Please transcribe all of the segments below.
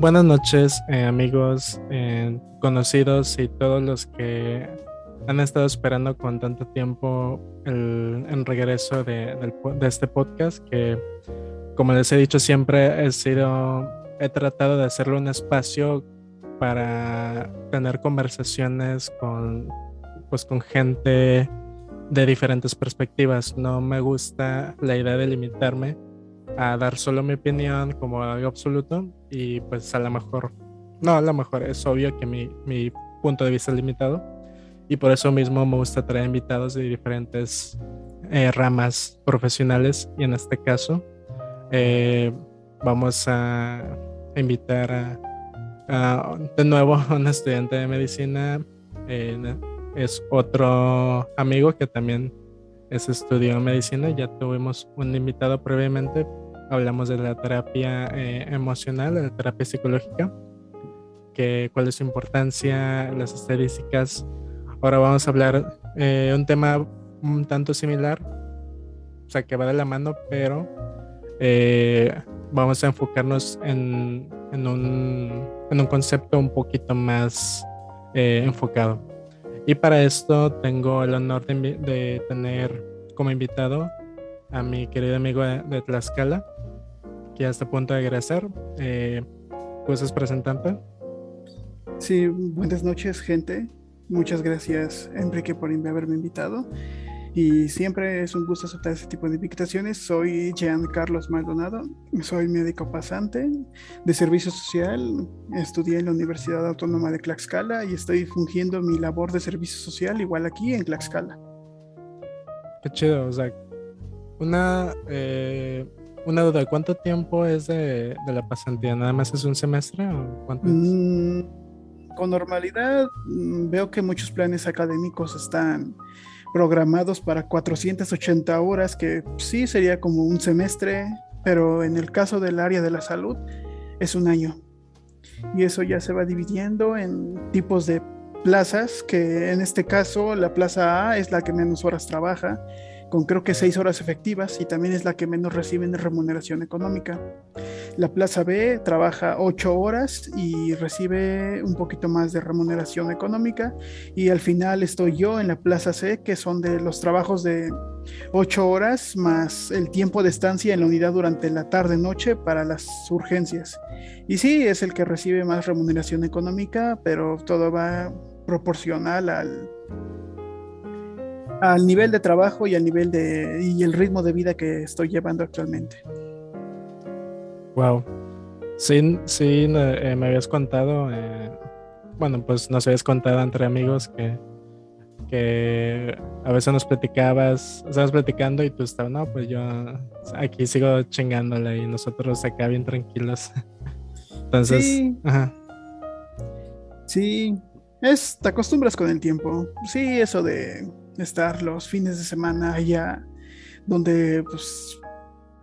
Buenas noches, eh, amigos, eh, conocidos y todos los que han estado esperando con tanto tiempo el, regreso de, este podcast que, como les he dicho siempre, he sido, he tratado de hacerlo un espacio para tener conversaciones con, pues, con gente de diferentes perspectivas. No me gusta la idea de limitarme a dar solo mi opinión como algo absoluto y pues a lo mejor, no, a lo mejor es obvio que mi, mi punto de vista es limitado y por eso mismo me gusta traer invitados de diferentes eh, ramas profesionales y en este caso eh, vamos a invitar a, de nuevo a un estudiante de medicina eh, es otro amigo que también es estudió medicina ya tuvimos un invitado previamente hablamos de la terapia eh, emocional, de la terapia psicológica, que, cuál es su importancia, las estadísticas. Ahora vamos a hablar eh, un tema un tanto similar, o sea, que va de la mano, pero eh, vamos a enfocarnos en, en, un, en, un, concepto un poquito más eh, enfocado. Y para esto tengo el honor de, tener como invitado a mi querido amigo de, Tlaxcala, ya está a punto de egresar. Eh, pues es presentante. Sí, buenas noches, gente. Muchas gracias, Enrique, por haberme invitado. Y siempre es un gusto aceptar este tipo de invitaciones. Soy Jean Carlos Maldonado, soy médico pasante de servicio social. Estudié en la Universidad Autónoma de Tlaxcala y estoy fungiendo mi labor de servicio social igual aquí en Tlaxcala. Qué chido, o sea, una eh, una duda, ¿cuánto tiempo es de, la pasantía? ¿Nada más es un semestre o cuánto mm, con normalidad mm, veo que muchos planes académicos están programados para 480 horas, que sí sería como un semestre, pero en el caso del área de la salud es un año. Y eso ya se va dividiendo en tipos de plazas, que en este caso la plaza A es la que menos horas trabaja con creo que seis horas efectivas y también es la que menos reciben de remuneración económica. La Plaza B trabaja ocho horas y recibe un poquito más de remuneración económica y al final estoy yo en la Plaza C que son de los trabajos de ocho horas más el tiempo de estancia en la unidad durante la tarde-noche para las urgencias. Y sí, es el que recibe más remuneración económica, pero todo va proporcional al al nivel de trabajo y al nivel de y el ritmo de vida que estoy llevando actualmente. Wow. Sí, sí, eh, me habías contado, eh, bueno, pues nos habías contado entre amigos que, que a veces nos platicabas, estabas platicando y tú estabas, no, pues yo aquí sigo chingándole y nosotros acá bien tranquilos. Entonces, sí. Ajá. Sí, es, te acostumbras con el tiempo. Sí, eso de estar los fines de semana allá donde, pues,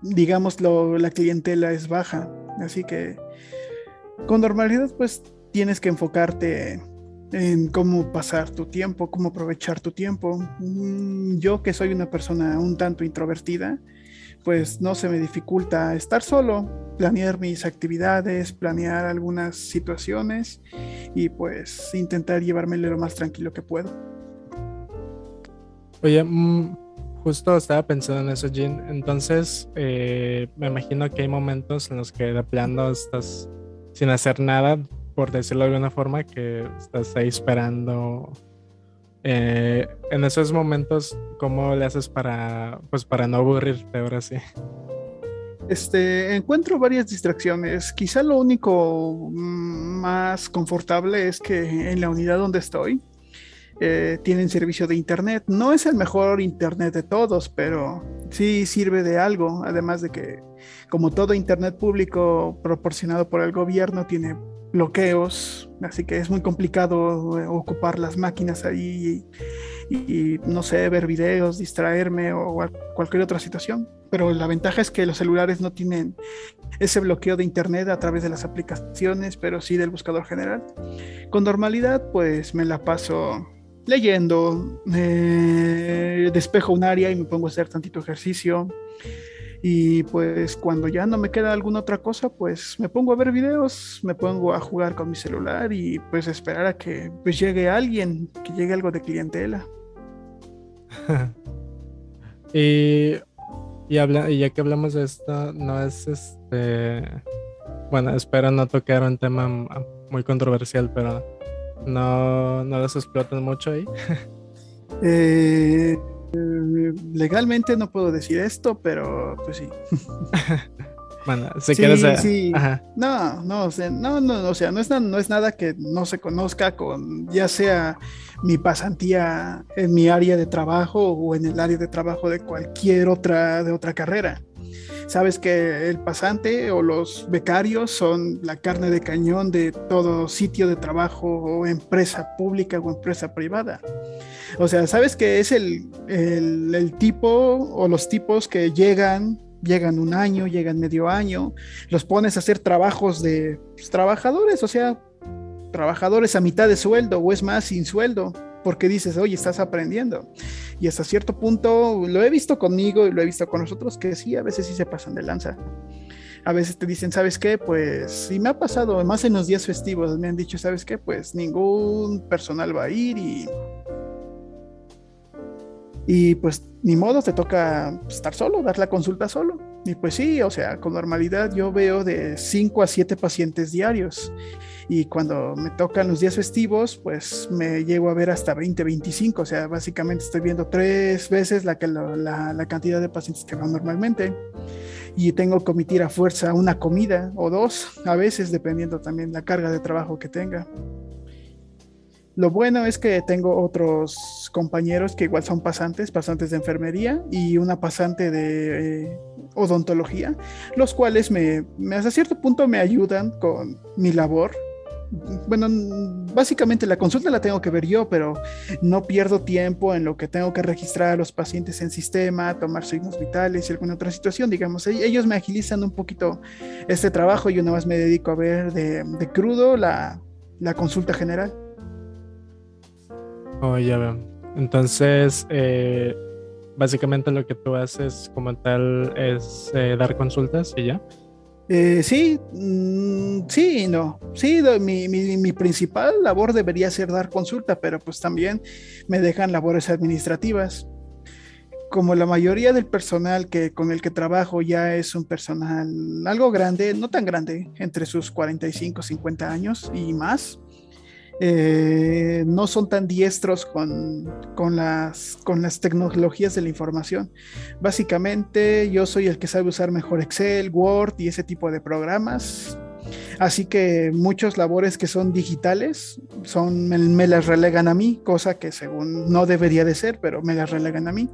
digamos, la clientela es baja. Así que con normalidad, pues, tienes que enfocarte en cómo pasar tu tiempo, cómo aprovechar tu tiempo. Mm, yo que soy una persona un tanto introvertida, pues no se me dificulta estar solo, planear mis actividades, planear algunas situaciones y pues intentar llevármelo lo más tranquilo que puedo. Oye, mm, justo estaba pensando en eso, Jean. Entonces, eh, me imagino que hay momentos en los que de plano estás sin hacer nada, por decirlo de alguna forma, que estás ahí esperando. Eh, en esos momentos, ¿cómo le haces para, pues, para no aburrirte ahora sí? Este, encuentro varias distracciones. Quizá lo único mm, más confortable es que en la unidad donde estoy, eh, tienen servicio de internet. No es el mejor internet de todos, pero sí sirve de algo. Además de que, como todo internet público proporcionado por el gobierno, tiene bloqueos, así que es muy complicado eh, ocupar las máquinas ahí y, no sé, ver videos, distraerme o cualquier otra situación. Pero la ventaja es que los celulares no tienen ese bloqueo de internet a través de las aplicaciones, pero sí del buscador general. Con normalidad, pues me la paso leyendo, despejo un área y me pongo a hacer tantito ejercicio. Y pues cuando ya no me queda alguna otra cosa, pues me pongo a ver videos, me pongo a jugar con mi celular y pues esperar a que pues llegue alguien, que llegue algo de clientela. y, y, habla, y ya que hablamos de esto, no es este... Bueno, espero no tocar un tema muy controversial, pero no, no los explotan mucho ahí. eh, legalmente no puedo decir esto, pero pues sí. bueno, si quieres. Sí. No, no, o sea, no, no, o sea, no es, no es nada que no se conozca con, ya sea mi pasantía en mi área de trabajo o en el área de trabajo de cualquier otra, de otra carrera. Sabes que el pasante o los becarios son la carne de cañón de todo sitio de trabajo o empresa pública o empresa privada. O sea, sabes que es el, el, tipo o los tipos que llegan, llegan un año, llegan medio año, los pones a hacer trabajos de pues, trabajadores, o sea, trabajadores a mitad de sueldo o es más sin sueldo porque dices, oye, estás aprendiendo. Y hasta cierto punto lo he visto conmigo y lo he visto con nosotros, que sí, a veces sí se pasan de lanza. A veces te dicen, ¿sabes qué? Pues sí me ha pasado, más en los días festivos, me han dicho, ¿sabes qué? Pues ningún personal va a ir y... Y pues ni modo, te toca estar solo, dar la consulta solo. Y pues sí, o sea, con normalidad yo veo de 5 a 7 pacientes diarios y cuando me tocan los días festivos, pues me llego a ver hasta 20, 25, o sea, básicamente estoy viendo tres veces la, la, la cantidad de pacientes que van normalmente y tengo que omitir a fuerza una comida o dos, a veces dependiendo también la carga de trabajo que tenga. Lo bueno es que tengo otros compañeros que igual son pasantes, pasantes de enfermería y una pasante de eh, odontología, los cuales me, me, hasta cierto punto me ayudan con mi labor bueno, básicamente la consulta la tengo que ver yo, pero no pierdo tiempo en lo que tengo que registrar a los pacientes en sistema, tomar signos vitales y alguna otra situación, digamos. E-, ellos me agilizan un poquito este trabajo y nada más me dedico a ver de, crudo la, consulta general. Oh, ya veo. Entonces, eh, básicamente lo que tú haces como tal es eh, dar consultas y ya. Eh, sí, mm, sí no. Sí, mi, principal labor debería ser dar consulta, pero pues también me dejan labores administrativas. Como la mayoría del personal que, con el que trabajo ya es un personal algo grande, no tan grande, entre sus 45, 50 años y más, eh, no son tan diestros con, con, las, con las tecnologías de la información. Básicamente yo soy el que sabe usar mejor Excel, Word y ese tipo de programas. Así que muchos labores que son digitales son, me, las relegan a mí, cosa que según no debería de ser, pero me las relegan a mí.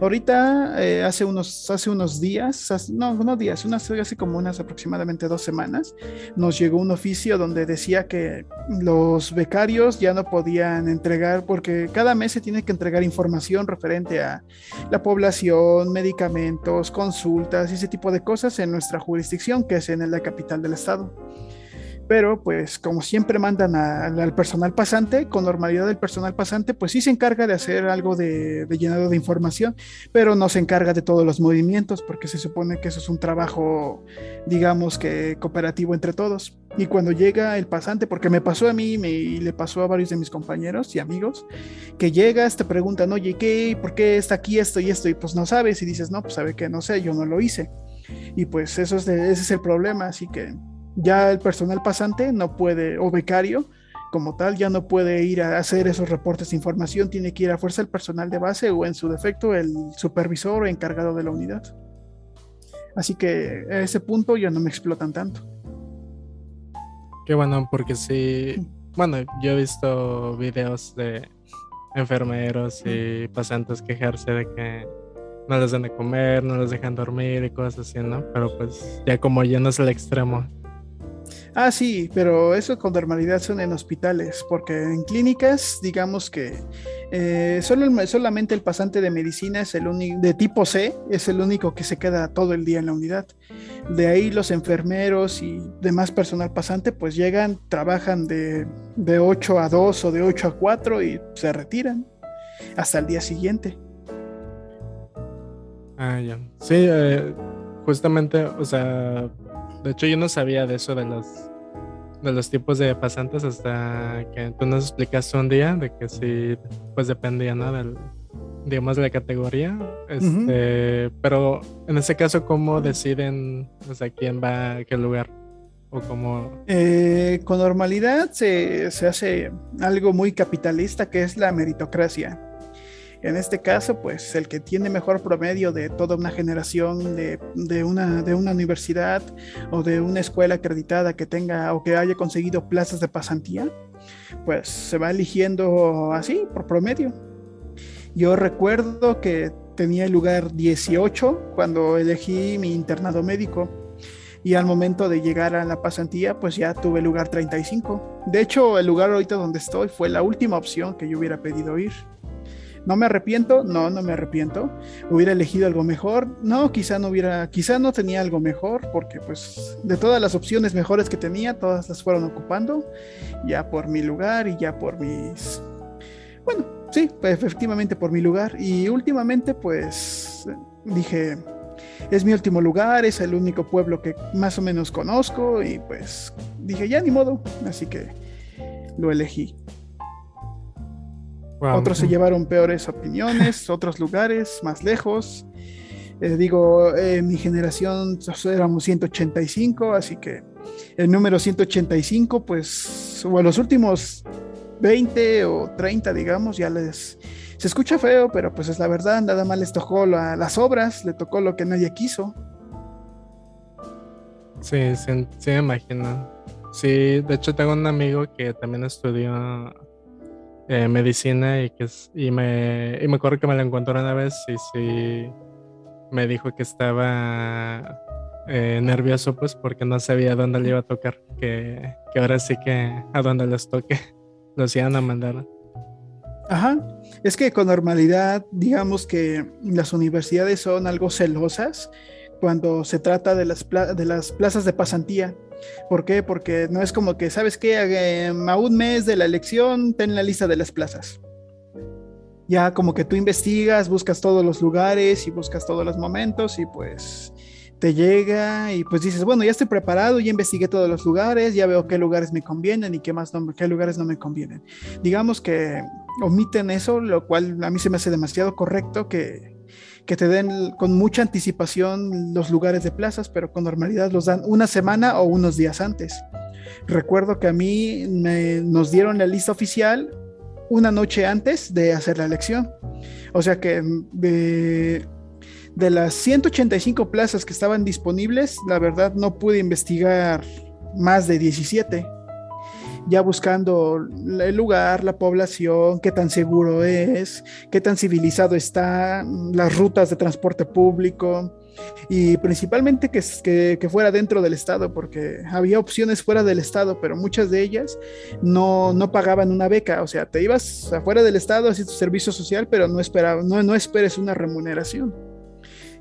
Ahorita, eh, hace, unos, hace unos días, no, no días, unas, hace como unas aproximadamente dos semanas, nos llegó un oficio donde decía que los becarios ya no podían entregar, porque cada mes se tiene que entregar información referente a la población, medicamentos, consultas y ese tipo de cosas en nuestra jurisdicción, que es en la capital del estado pero pues como siempre mandan al personal pasante, con normalidad el personal pasante pues sí se encarga de hacer algo de, llenado de información, pero no se encarga de todos los movimientos porque se supone que eso es un trabajo, digamos que cooperativo entre todos. Y cuando llega el pasante, porque me pasó a mí y le pasó a varios de mis compañeros y amigos, que llegas, te preguntan, oye, ¿qué? ¿Por qué está aquí esto y esto? Y pues no sabes y dices, no, pues sabe que no sé, yo no lo hice. Y pues eso es ese es el problema, así que ya el personal pasante no puede, o becario como tal, ya no puede ir a hacer esos reportes de información, tiene que ir a fuerza el personal de base o en su defecto el supervisor o encargado de la unidad. Así que a ese punto ya no me explotan tanto. Qué bueno, porque sí, bueno, yo he visto videos de enfermeros y pacientes quejarse de que no les dan de comer, no les dejan dormir y cosas así, ¿no? Pero pues ya como ya no es el extremo, Ah, sí, pero eso con normalidad son en hospitales, porque en clínicas, digamos que eh, solo solamente el pasante de medicina es el único, de tipo C, es el único que se queda todo el día en la unidad. De ahí los enfermeros y demás personal pasante, pues llegan, trabajan de, de 8 a 2 o de 8 a 4 y se retiran hasta el día siguiente. Ah, ya. Sí, eh, justamente, o sea, de hecho yo no sabía de eso de los de los tipos de pasantes hasta que tú nos explicaste un día de que sí, pues dependía, ¿no? Del, digamos, de la categoría. Este, Pero en ese caso, ¿cómo deciden, o sea, quién va a qué lugar? ¿O cómo? Eh, con normalidad se, se hace algo muy capitalista que es la meritocracia. En este caso, pues el que tiene mejor promedio de toda una generación de, una, una universidad o de una escuela acreditada que tenga o que haya conseguido plazas de pasantía, pues se va eligiendo así, por promedio. Yo recuerdo que tenía el lugar 18 cuando elegí mi internado médico y al momento de llegar a la pasantía, pues ya tuve el lugar 35. De hecho, el lugar ahorita donde estoy fue la última opción que yo hubiera pedido ir. ¿No me arrepiento? No, no me arrepiento. ¿Hubiera elegido algo mejor? No, quizá no hubiera, quizá no tenía algo mejor, porque pues de todas las opciones mejores que tenía, todas las fueron ocupando, ya por mi lugar y ya por mis... Bueno, sí, efectivamente por mi lugar. Y últimamente pues dije, es mi último lugar, es el único pueblo que más o menos conozco y pues dije, ya ni modo, así que lo elegí. Otros se llevaron peores opiniones, otros lugares más lejos. Eh, digo, eh, mi generación éramos 185, así que el número 185, pues, o a los últimos 20 o 30, digamos, ya les... Se escucha feo, pero pues es la verdad, nada más les tocó las obras, le tocó lo que nadie quiso. Sí, sí, me imagino. Sí, de hecho tengo un amigo que también estudió eh, medicina y que y me, y me acuerdo que me lo encontró una vez y sí me dijo que estaba eh, nervioso pues porque no sabía dónde le iba a tocar, que, que ahora sí que a dónde les toque. Los iban a mandar. Ajá, es que con normalidad digamos que las universidades son algo celosas cuando se trata de las, de las plazas de pasantía ¿Por qué? Porque no es como que, ¿sabes qué? A un mes de la elección, ten la lista de las plazas. Ya como que tú investigas, buscas todos los lugares y buscas todos los momentos y pues te llega y pues dices, bueno, ya estoy preparado, ya investigué todos los lugares, ya veo qué lugares me convienen y qué más no, qué lugares no me convienen. Digamos que omiten eso, lo cual a mí se me hace demasiado correcto que que te den con mucha anticipación los lugares de plazas, pero con normalidad los dan una semana o unos días antes. Recuerdo que a mí nos dieron la lista oficial una noche antes de hacer la elección. O sea que de, de las 185 plazas que estaban disponibles, la verdad no pude investigar más de 17 ya buscando el lugar, la población, qué tan seguro es, qué tan civilizado está, las rutas de transporte público y principalmente que, que, fuera dentro del estado, porque había opciones fuera del estado, pero muchas de ellas no, no pagaban una beca, o sea, te ibas afuera del estado, hacías tu servicio social, pero no, esperaba, no, no esperes una remuneración.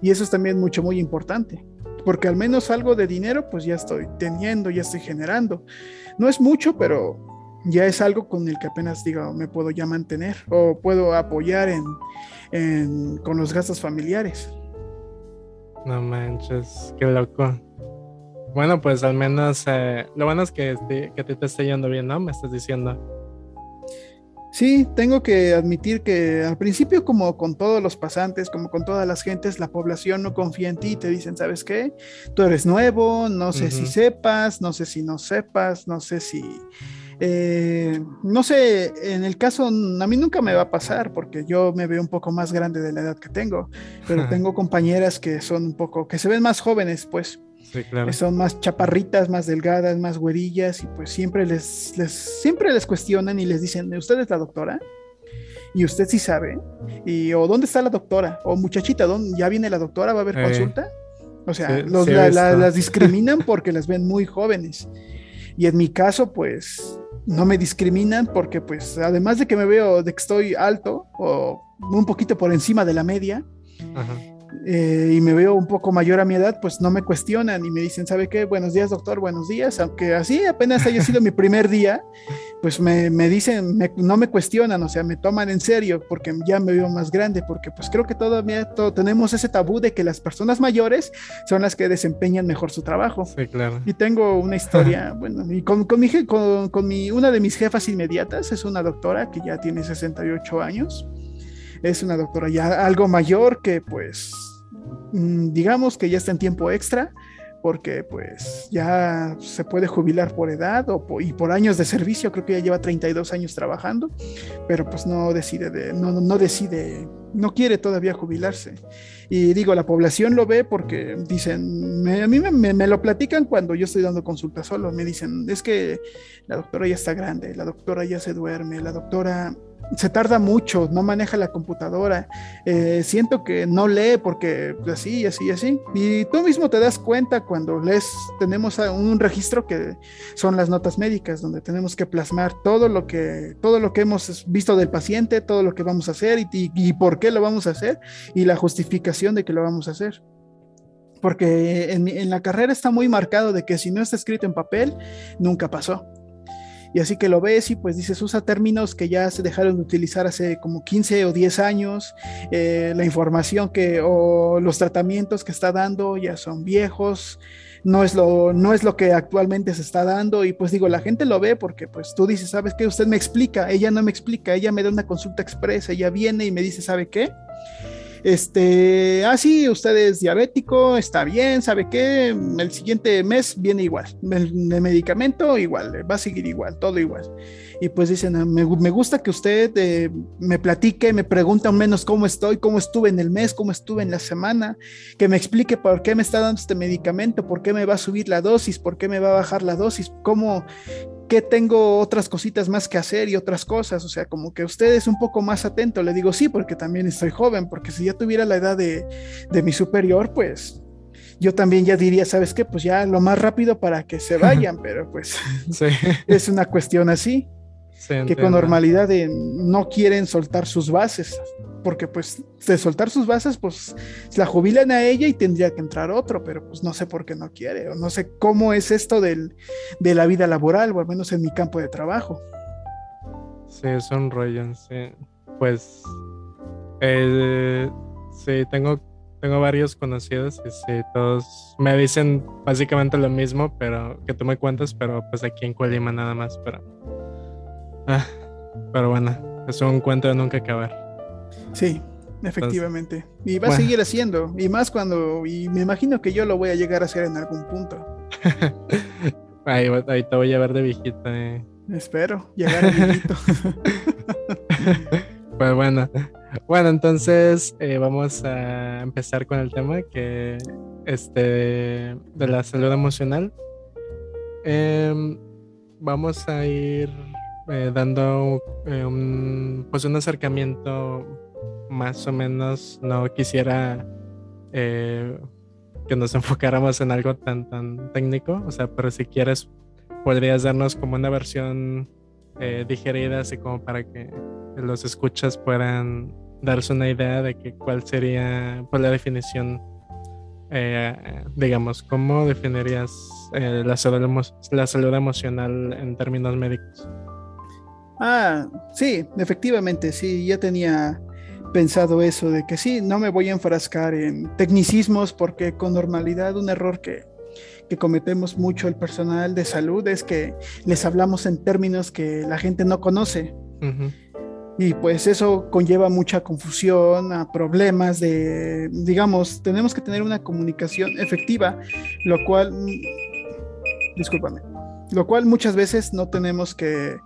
Y eso es también mucho, muy importante porque al menos algo de dinero pues ya estoy teniendo, ya estoy generando. No es mucho, pero ya es algo con el que apenas digo, me puedo ya mantener o puedo apoyar en, con los gastos familiares. No manches, qué loco. Bueno, pues al menos eh, lo bueno es que, que te, te esté yendo bien, ¿no? Me estás diciendo. Sí, tengo que admitir que al principio, como con todos los pasantes, como con todas las gentes, la población no confía en ti, te dicen, ¿sabes qué? Tú eres nuevo, no sé si sepas, no sé si no sepas, no sé si... Eh, no sé, en el caso, a mí nunca me va a pasar porque yo me veo un poco más grande de la edad que tengo, pero tengo compañeras que son un poco, que se ven más jóvenes, pues. Son más chaparritas, más delgadas, más güerillas y pues siempre les, siempre les cuestionan y les dicen, ¿usted es la doctora? Y usted sí sabe. Y, o ¿dónde está la doctora? O muchachita, ¿dónde, ¿ya viene la doctora? ¿Va a haber eh, consulta? O sea, las discriminan porque las ven muy jóvenes. Y en mi caso, pues, no me discriminan porque, pues, además de que me veo de que estoy alto o un poquito por encima de la media, eh, y me veo un poco mayor a mi edad, pues no me cuestionan y me dicen, ¿sabe qué? Buenos días, doctor, buenos días. Aunque así apenas haya sido mi primer día, pues me, me dicen, no me cuestionan, o sea, me toman en serio porque ya me veo más grande, porque pues creo que todavía todo, tenemos ese tabú de que las personas mayores son las que desempeñan mejor su trabajo. Sí, claro. Y tengo una historia, bueno, y con, con, mi, con, con mi, una de mis jefas inmediatas, es una doctora que ya tiene 68 años es una doctora ya algo mayor que pues mm, digamos que ya está en tiempo extra porque pues ya se puede jubilar por edad o y por años de servicio, creo que ya lleva 32 años trabajando, pero pues no decide, de, no, no decide, no quiere todavía jubilarse. Y digo, la población lo ve porque dicen, a mí me, lo platican cuando yo estoy dando consulta solo, me dicen, es que la doctora ya está grande, la doctora ya se duerme, la doctora se tarda mucho, no maneja la computadora, eh, siento que no lee porque así, así, así. Y tú mismo te das cuenta cuando lees, tenemos un registro que son las notas médicas, donde tenemos que plasmar todo lo que, todo lo que hemos visto del paciente, todo lo que vamos a hacer y, y por qué lo vamos a hacer y la justificación de que lo vamos a hacer porque en, la carrera está muy marcado de que si no está escrito en papel, nunca pasó. Y así que lo ves y pues dices, usa términos que ya se dejaron de utilizar hace como 15 o 10 años, eh, la información que o los tratamientos que está dando ya son viejos, no es lo, no es lo que actualmente se está dando y pues digo, la gente lo ve porque pues tú dices, ¿sabes qué? Usted me explica, ella no me explica, ella me da una consulta expresa, ella viene y me dice, ¿sabe qué? Este, ah, sí, usted es diabético, está bien, ¿sabe qué? El siguiente mes viene igual. El, medicamento igual, va a seguir igual, todo igual. Y pues dicen, ah, me, me gusta que usted eh, me platique, me pregunta al menos cómo estoy, cómo estuve en el mes, cómo estuve en la semana, que me explique por qué me está dando este medicamento, por qué me va a subir la dosis, por qué me va a bajar la dosis, cómo, que tengo otras cositas más que hacer y otras cosas, o sea, como que usted es un poco más atento, le digo sí, porque también estoy joven, porque si ya tuviera la edad de, mi superior, pues yo también ya diría, ¿sabes qué? Pues ya lo más rápido para que se vayan, pero pues es una cuestión así que con normalidad no quieren soltar sus bases, porque pues de soltar sus bases, pues la jubilan a ella y tendría que entrar otro, pero pues no sé por qué no quiere, o no sé cómo es esto del, de la vida laboral, o al menos en mi campo de trabajo. Sí, es un rollo, sí. Pues, eh, sí, tengo, tengo varios conocidos y sí, todos me dicen básicamente lo mismo, pero que tú me cuentas, pero pues aquí en Colima nada más, pero Ah, pero bueno, es un cuento de nunca acabar. Sí, efectivamente. y va a seguir haciendo. Y más cuando. Y me imagino que yo lo voy a llegar a hacer en algún punto. ahí, te voy a ver de viejito. Eh. Espero llegar a viejito. pues bueno. Bueno, entonces eh, vamos a empezar con el tema que este de la salud emocional. Em, vamos a ir eh, dando eh, un, pues un acercamiento más o menos. No quisiera eh, que nos enfocáramos en algo tan, tan técnico, o sea, pero si quieres, podrías darnos como una versión digerida, así como para que los escuchas puedan darse una idea de que cuál sería pues, la definición, digamos, ¿cómo definirías la, salud la salud emocional en términos médicos? Ah, sí, efectivamente, sí, ya tenía pensado eso de que sí, no me voy a enfrascar en tecnicismos porque con normalidad un error que, cometemos mucho el personal de salud es que les hablamos en términos que la gente no conoce. Y pues eso conlleva mucha confusión, a problemas de, digamos, tenemos que tener una comunicación efectiva, lo cual, mm, discúlpame, lo cual muchas veces no tenemos que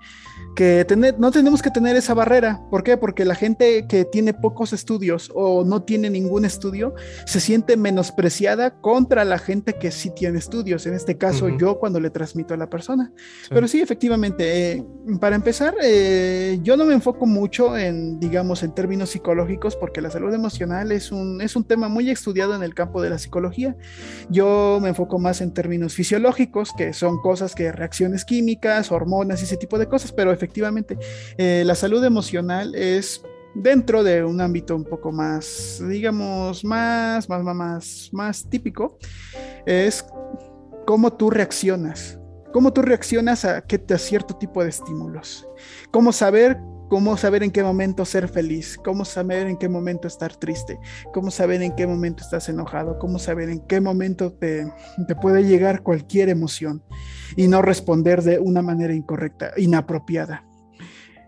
que tener, no tenemos que tener esa barrera. ¿Por qué? Porque la gente que tiene pocos estudios o no tiene ningún estudio se siente menospreciada contra la gente que sí tiene estudios. En este caso, yo cuando le transmito a la persona. Pero sí, efectivamente, eh, para empezar, eh, yo no me enfoco mucho en, digamos, en términos psicológicos, porque la salud emocional es un, es un tema muy estudiado en el campo de la psicología. Yo me enfoco más en términos fisiológicos, que son cosas que reacciones químicas, hormonas y ese tipo de cosas, pero efectivamente eh, la salud emocional es dentro de un ámbito un poco más, digamos, más, más, más, más típico, es cómo tú reaccionas. Cómo tú reaccionas a, a cierto tipo de estímulos. Cómo saber cómo saber en qué momento ser feliz, cómo saber en qué momento estar triste, cómo saber en qué momento estás enojado, cómo saber en qué momento te, te, puede llegar cualquier emoción y no responder de una manera incorrecta, inapropiada.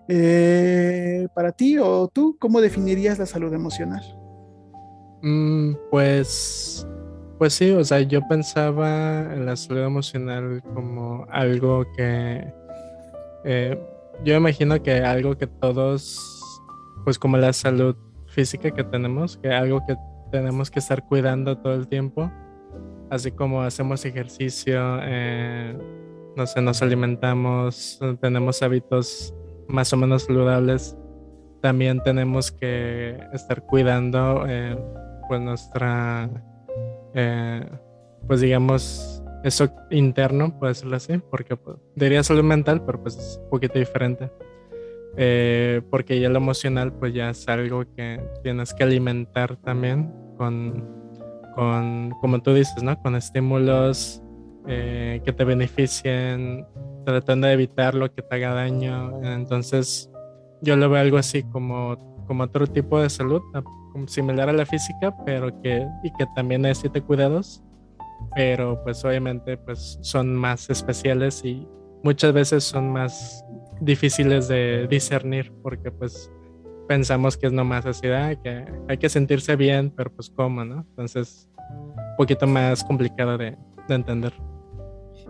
Eh, para ti o tú, ¿cómo definirías la salud emocional? Mm, pues, pues sí, o sea, yo pensaba en la salud emocional como algo que, eh, yo imagino que algo que todos, pues como la salud física que tenemos, que algo que tenemos que estar cuidando todo el tiempo, así como hacemos ejercicio, eh, no sé, nos alimentamos, tenemos hábitos más o menos saludables, también tenemos que estar cuidando eh, pues nuestra, eh, pues digamos, eso interno, puede decirlo así, porque pues, diría salud mental, pero pues es un poquito diferente. Eh, porque ya lo emocional pues ya es algo que tienes que alimentar también con, con como tú dices, ¿no? Con estímulos que te beneficien, tratando de evitar lo que te haga daño. Entonces, yo lo veo algo así como, como otro tipo de salud, similar a la física, pero que, y que también necesita cuidados, pero pues obviamente pues son más especiales y muchas veces son más difíciles de discernir porque pues pensamos que es nomás así, ah, que hay que sentirse bien, pero pues cómo, ¿no? Entonces, un poquito más complicado de, de entender.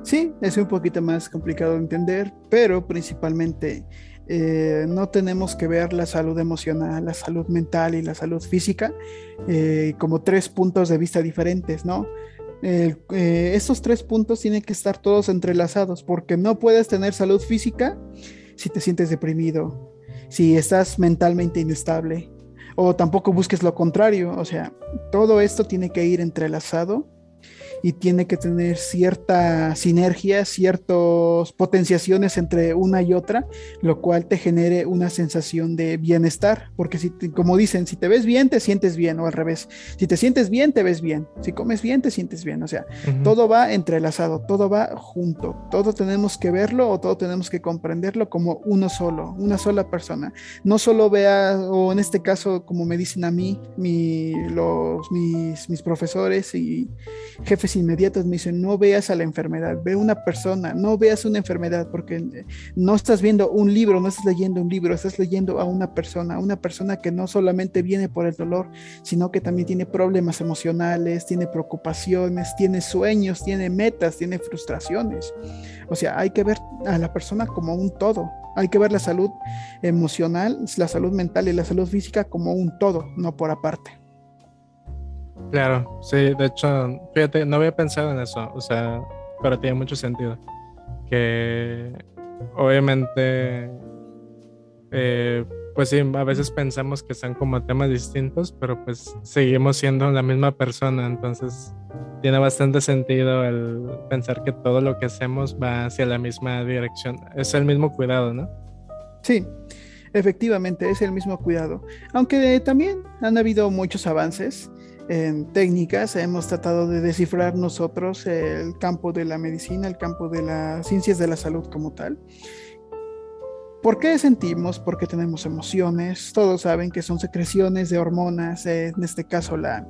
Sí, es un poquito más complicado de entender, pero principalmente eh, no tenemos que ver la salud emocional, la salud mental y la salud física eh, como tres puntos de vista diferentes, ¿no? Eh, estos tres puntos tienen que estar todos entrelazados porque no puedes tener salud física si te sientes deprimido, si estás mentalmente inestable o tampoco busques lo contrario, o sea, todo esto tiene que ir entrelazado y tiene que tener cierta sinergia, ciertas potenciaciones entre una y otra, lo cual te genere una sensación de bienestar, porque si, como dicen, si te ves bien, te sientes bien, o al revés, si te sientes bien, te ves bien, si comes bien, te sientes bien, o sea, todo va entrelazado, todo va junto, todo tenemos que verlo o todo tenemos que comprenderlo como uno solo, una sola persona, no solo vea, o en este caso, como me dicen a mí, mi, los, mis, mis profesores y jefes inmediatos me dicen, no veas a la enfermedad, ve una persona, no veas una enfermedad, porque no estás viendo un libro, no estás leyendo un libro, estás leyendo a una persona, una persona que no solamente viene por el dolor, sino que también tiene problemas emocionales, tiene preocupaciones, tiene sueños, tiene metas, tiene frustraciones. O sea, hay que ver a la persona como un todo. Hay que ver la salud emocional, la salud mental y la salud física como un todo, no por aparte. Claro, sí, de hecho, fíjate, no había pensado en eso, o sea, pero tiene mucho sentido. Que obviamente, eh, pues sí, a veces pensamos que son como temas distintos, pero pues seguimos siendo la misma persona, entonces tiene bastante sentido el pensar que todo lo que hacemos va hacia la misma dirección, es el mismo cuidado, ¿no? Sí, efectivamente, es el mismo cuidado, aunque también han habido muchos avances en técnicas, hemos tratado de descifrar nosotros el campo de la medicina, el campo de las ciencias de la salud como tal. ¿Por qué sentimos? ¿Por qué tenemos emociones? Todos saben que son secreciones de hormonas, en este caso la,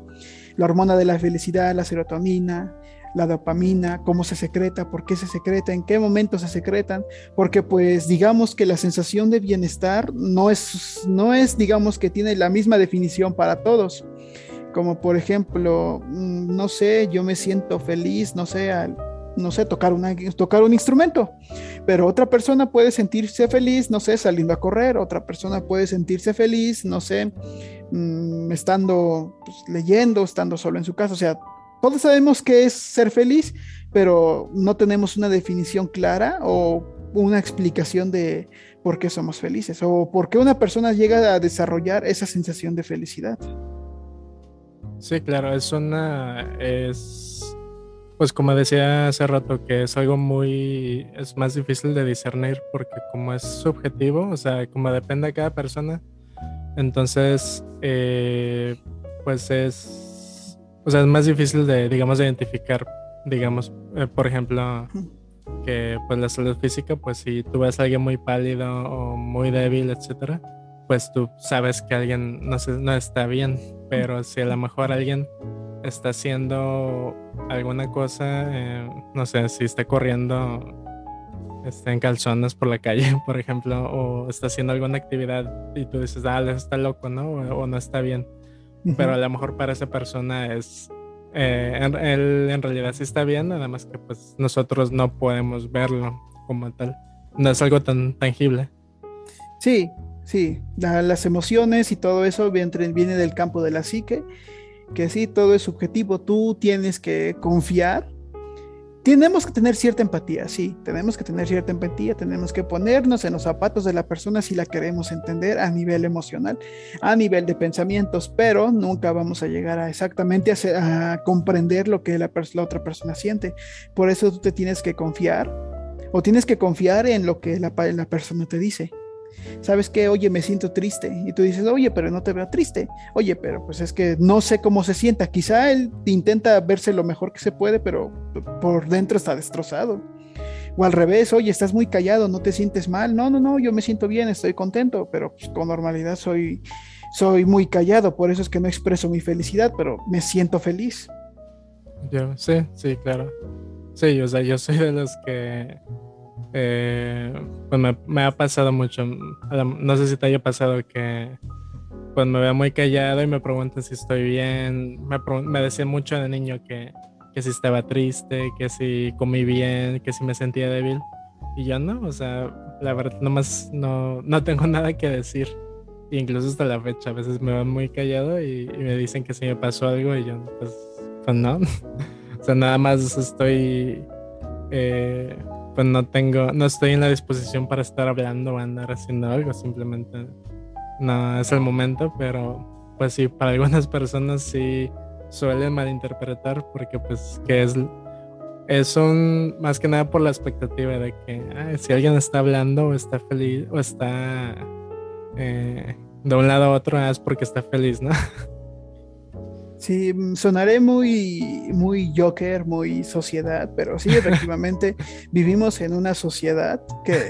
la hormona de la felicidad, la serotonina, la dopamina, cómo se secreta, por qué se secreta, en qué momento se secretan, porque pues digamos que la sensación de bienestar no es, no es digamos que tiene la misma definición para todos como por ejemplo, mm, no sé, yo me siento feliz, no sé, no sé, tocar, una, tocar un instrumento, pero otra persona puede sentirse feliz, no sé, saliendo a correr, otra persona puede sentirse feliz, no sé, mm, estando pues, leyendo, estando solo en su casa, o sea, todos sabemos qué es ser feliz, pero no tenemos una definición clara o una explicación de por qué somos felices o por qué una persona llega a desarrollar esa sensación de felicidad. Sí, claro, es una, es, pues como decía hace rato, que es algo muy, es más difícil de discernir porque como es subjetivo, o sea, como depende de cada persona, Entonces, eh, pues es, o sea, es más difícil de, digamos, de identificar, digamos, eh, por ejemplo, que pues la salud física, pues si tú ves a alguien muy pálido o muy débil, etcétera, pues tú sabes que alguien no, no está bien, pero si a lo mejor alguien está haciendo alguna cosa, eh, no sé, si está corriendo está en calzones por la calle, por ejemplo, o está haciendo alguna actividad y tú dices, ah, está loco, ¿no? O, no está bien. Pero a lo mejor para esa persona es, eh, él en realidad sí está bien, nada más que pues nosotros no podemos verlo como tal. No es algo tan tangible. Sí, sí, las emociones y todo eso viene, del campo de la psique, que sí, todo es subjetivo, tú tienes que confiar tenemos que tener cierta empatía, sí, tenemos que tener cierta empatía, tenemos que ponernos en los zapatos de la persona si la queremos entender a nivel emocional, a nivel de pensamientos, pero nunca vamos a llegar a exactamente a, comprender lo que la, otra persona siente. Por eso tú te tienes que confiar o tienes que confiar en lo que la persona te dice. ¿Sabes qué? Oye, me siento triste. Y tú dices, oye, pero no te veo triste. Oye, pero pues es que no sé cómo se sienta. Quizá él intenta verse lo mejor que se puede, pero por dentro está destrozado. O al revés, oye, estás muy callado, no te sientes mal. No, no, no, yo me siento bien, estoy contento, pero pues, con normalidad soy, soy muy callado, por eso es que no expreso mi felicidad, pero me siento feliz. Sí, sí, claro. Sí, o sea, yo soy de los que eh, pues me, ha pasado mucho. No sé si te haya pasado que pues me veo muy callado y me preguntan si estoy bien. Me, me decían mucho de niño que, que si estaba triste, que si comí bien, que si me sentía débil. Y yo no, o sea, la verdad, nomás no, no tengo nada que decir. incluso hasta la fecha, a veces me van muy callado y, me dicen que si me pasó algo y yo, pues, pues no. o sea, nada más estoy eh, pues no tengo, no estoy en la disposición para estar hablando o andar haciendo algo, simplemente no es el momento, pero pues sí, para algunas personas sí suelen malinterpretar porque pues que es, es un, más que nada por la expectativa de que si alguien está hablando o está feliz o está eh, de un lado a otro es porque está feliz, ¿no? Sí, sonaré muy, muy Joker, muy sociedad, pero sí, efectivamente vivimos en una sociedad que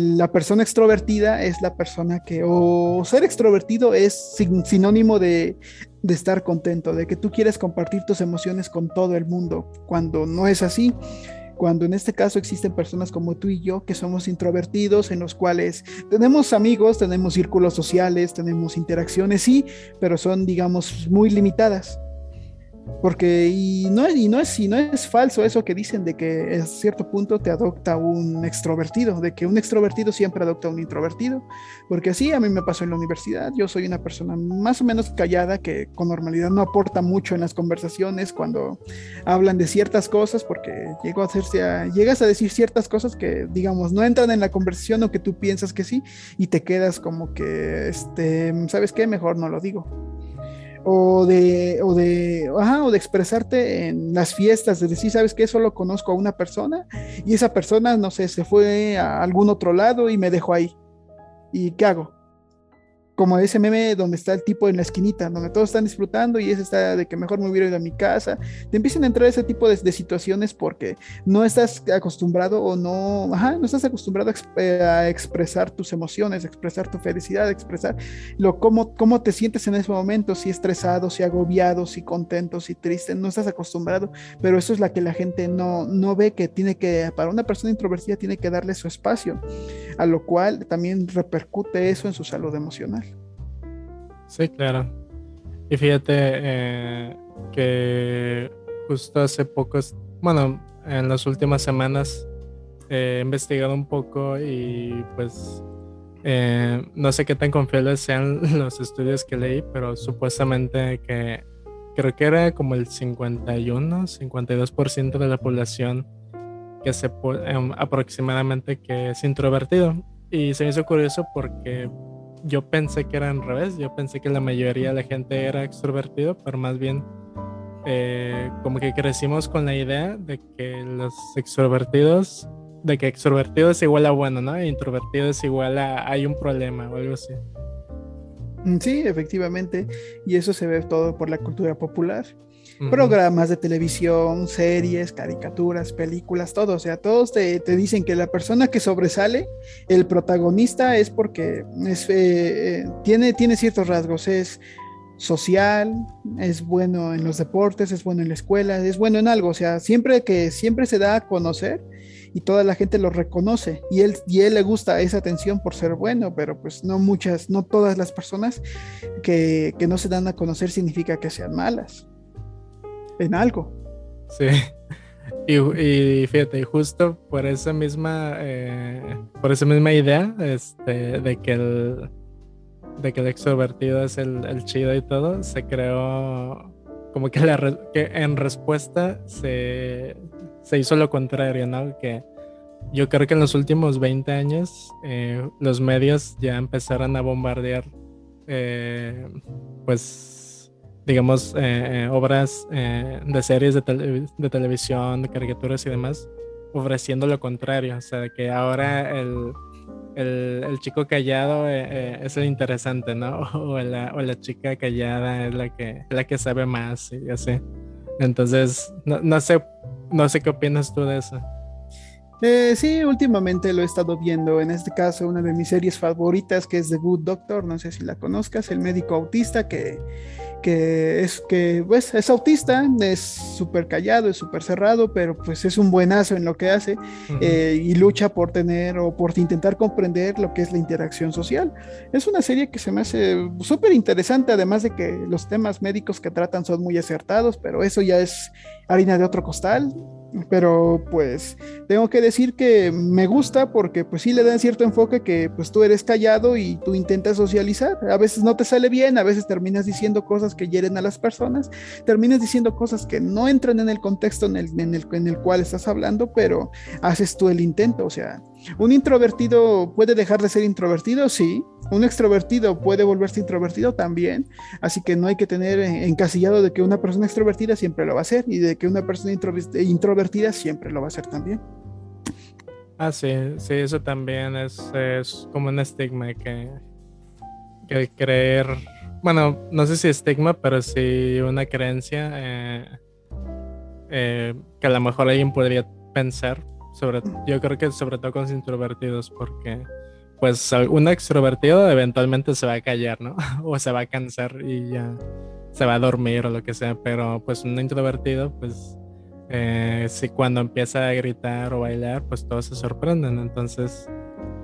la persona extrovertida es la persona que, o ser extrovertido es sinónimo de, de estar contento, de que tú quieres compartir tus emociones con todo el mundo, cuando no es así cuando en este caso existen personas como tú y yo que somos introvertidos, en los cuales tenemos amigos, tenemos círculos sociales, tenemos interacciones, sí, pero son, digamos, muy limitadas. Porque, y no, y no, es, y no es falso eso que dicen de que a cierto punto te adopta un extrovertido, de que un extrovertido siempre adopta un introvertido, porque así a mí me pasó en la universidad, yo soy una persona más o menos callada que con normalidad no aporta mucho en las conversaciones cuando hablan de ciertas cosas, porque llego a hacerse llegas a decir ciertas cosas que, digamos, no entran en la conversación o que tú piensas que sí, y te quedas como que, este, ¿sabes qué? Mejor no lo digo o de, o de, o de expresarte en las fiestas, de decir, ¿sabes qué? Solo conozco a una persona y esa persona, no sé, se fue a algún otro lado y me dejó ahí. ¿Y qué hago? Como ese meme donde está el tipo en la esquinita, donde todos están disfrutando y ese está de que mejor me hubiera ido a mi casa. Te empiezan a entrar ese tipo de, situaciones porque no estás acostumbrado o no, no estás acostumbrado a, expresar tus emociones, expresar tu felicidad, expresar lo cómo, cómo te sientes en ese momento, si estresado, si agobiado, si contento, si triste, no estás acostumbrado, pero eso es la que la gente no, no ve que tiene que, para una persona introvertida tiene que darle su espacio, a lo cual también repercute eso en su salud emocional. Sí, claro. Y fíjate eh, que justo hace pocos, bueno, en las últimas semanas he investigado un poco y pues eh, no sé qué tan confiables sean los estudios que leí, pero supuestamente que creo que era como el 51, 52% de la población que se em, aproximadamente que es introvertido. Y se me hizo curioso porque yo pensé que era al revés, yo pensé que la mayoría de la gente era extrovertido, pero más bien eh, como que crecimos con la idea de que los extrovertidos, de que extrovertido es igual a bueno, ¿no? E introvertido es igual a hay un problema o algo así. Mm, sí, efectivamente, y eso se ve todo por la cultura popular. Programas de televisión, series, caricaturas, películas, todo. O sea, todos te, dicen que la persona que sobresale, el protagonista, es porque es, eh, eh, tiene, tiene ciertos rasgos. Es social, es bueno en los deportes, es bueno en la escuela, es bueno en algo. O sea, siempre que siempre se da a conocer y toda la gente lo reconoce y él y él le gusta esa atención por ser bueno, pero pues no muchas, no todas las personas que, que no se dan a conocer significa que sean malas en algo. Sí. Y, fíjate, justo por esa misma, eh, por esa misma idea, este, de que el, de que el extrovertido es el, el chido y todo, se creó como que en respuesta se, se hizo lo contrario, ¿no? Que yo creo que en los últimos 20 años eh, los medios ya empezaron a bombardear, eh, pues digamos, eh, eh, obras eh, de series de, de, televisión, de caricaturas y demás, ofreciendo lo contrario. O sea, que ahora el, el, el chico callado es el interesante, ¿no? O la, o la, chica callada es la que, la que sabe más y así. Entonces, no, no, sé, no sé qué opinas tú de eso. Sí, últimamente lo he estado viendo. En este caso, una de mis series favoritas, que es The Good Doctor. No sé si la conozcas, el médico autista que que es que pues, es autista, es súper callado, es súper cerrado, pero pues es un buenazo en lo que hace eh, y lucha por tener o por intentar comprender lo que es la interacción social. Es una serie que se me hace súper interesante, además de que los temas médicos que tratan son muy acertados, pero eso ya es harina de otro costal pero pues tengo que decir que me gusta porque pues sí le dan cierto enfoque que pues tú eres callado y tú intentas socializar. A veces no te sale bien, a veces terminas diciendo cosas que hieren a las personas, terminas diciendo cosas que no entran en el contexto en el, en el, en el cual estás hablando, pero haces tú el intento. O sea, un introvertido puede dejar de ser introvertido, sí. Un extrovertido puede volverse introvertido también. Así que no hay que tener encasillado de que una persona extrovertida siempre lo va a hacer y de que una persona introvertida siempre lo va a hacer también. Ah, sí, sí, eso también es, es como un estigma que, que creer, bueno, no sé si estigma, pero sí una creencia eh, eh, que a lo mejor alguien podría pensar sobre, yo creo que sobre todo con los introvertidos, porque pues un extrovertido eventualmente se va a callar, ¿no? o se va a cansar y ya se va a dormir o lo que sea, pero pues un introvertido, pues eh, si cuando empieza a gritar o bailar, pues todos se sorprenden. Entonces,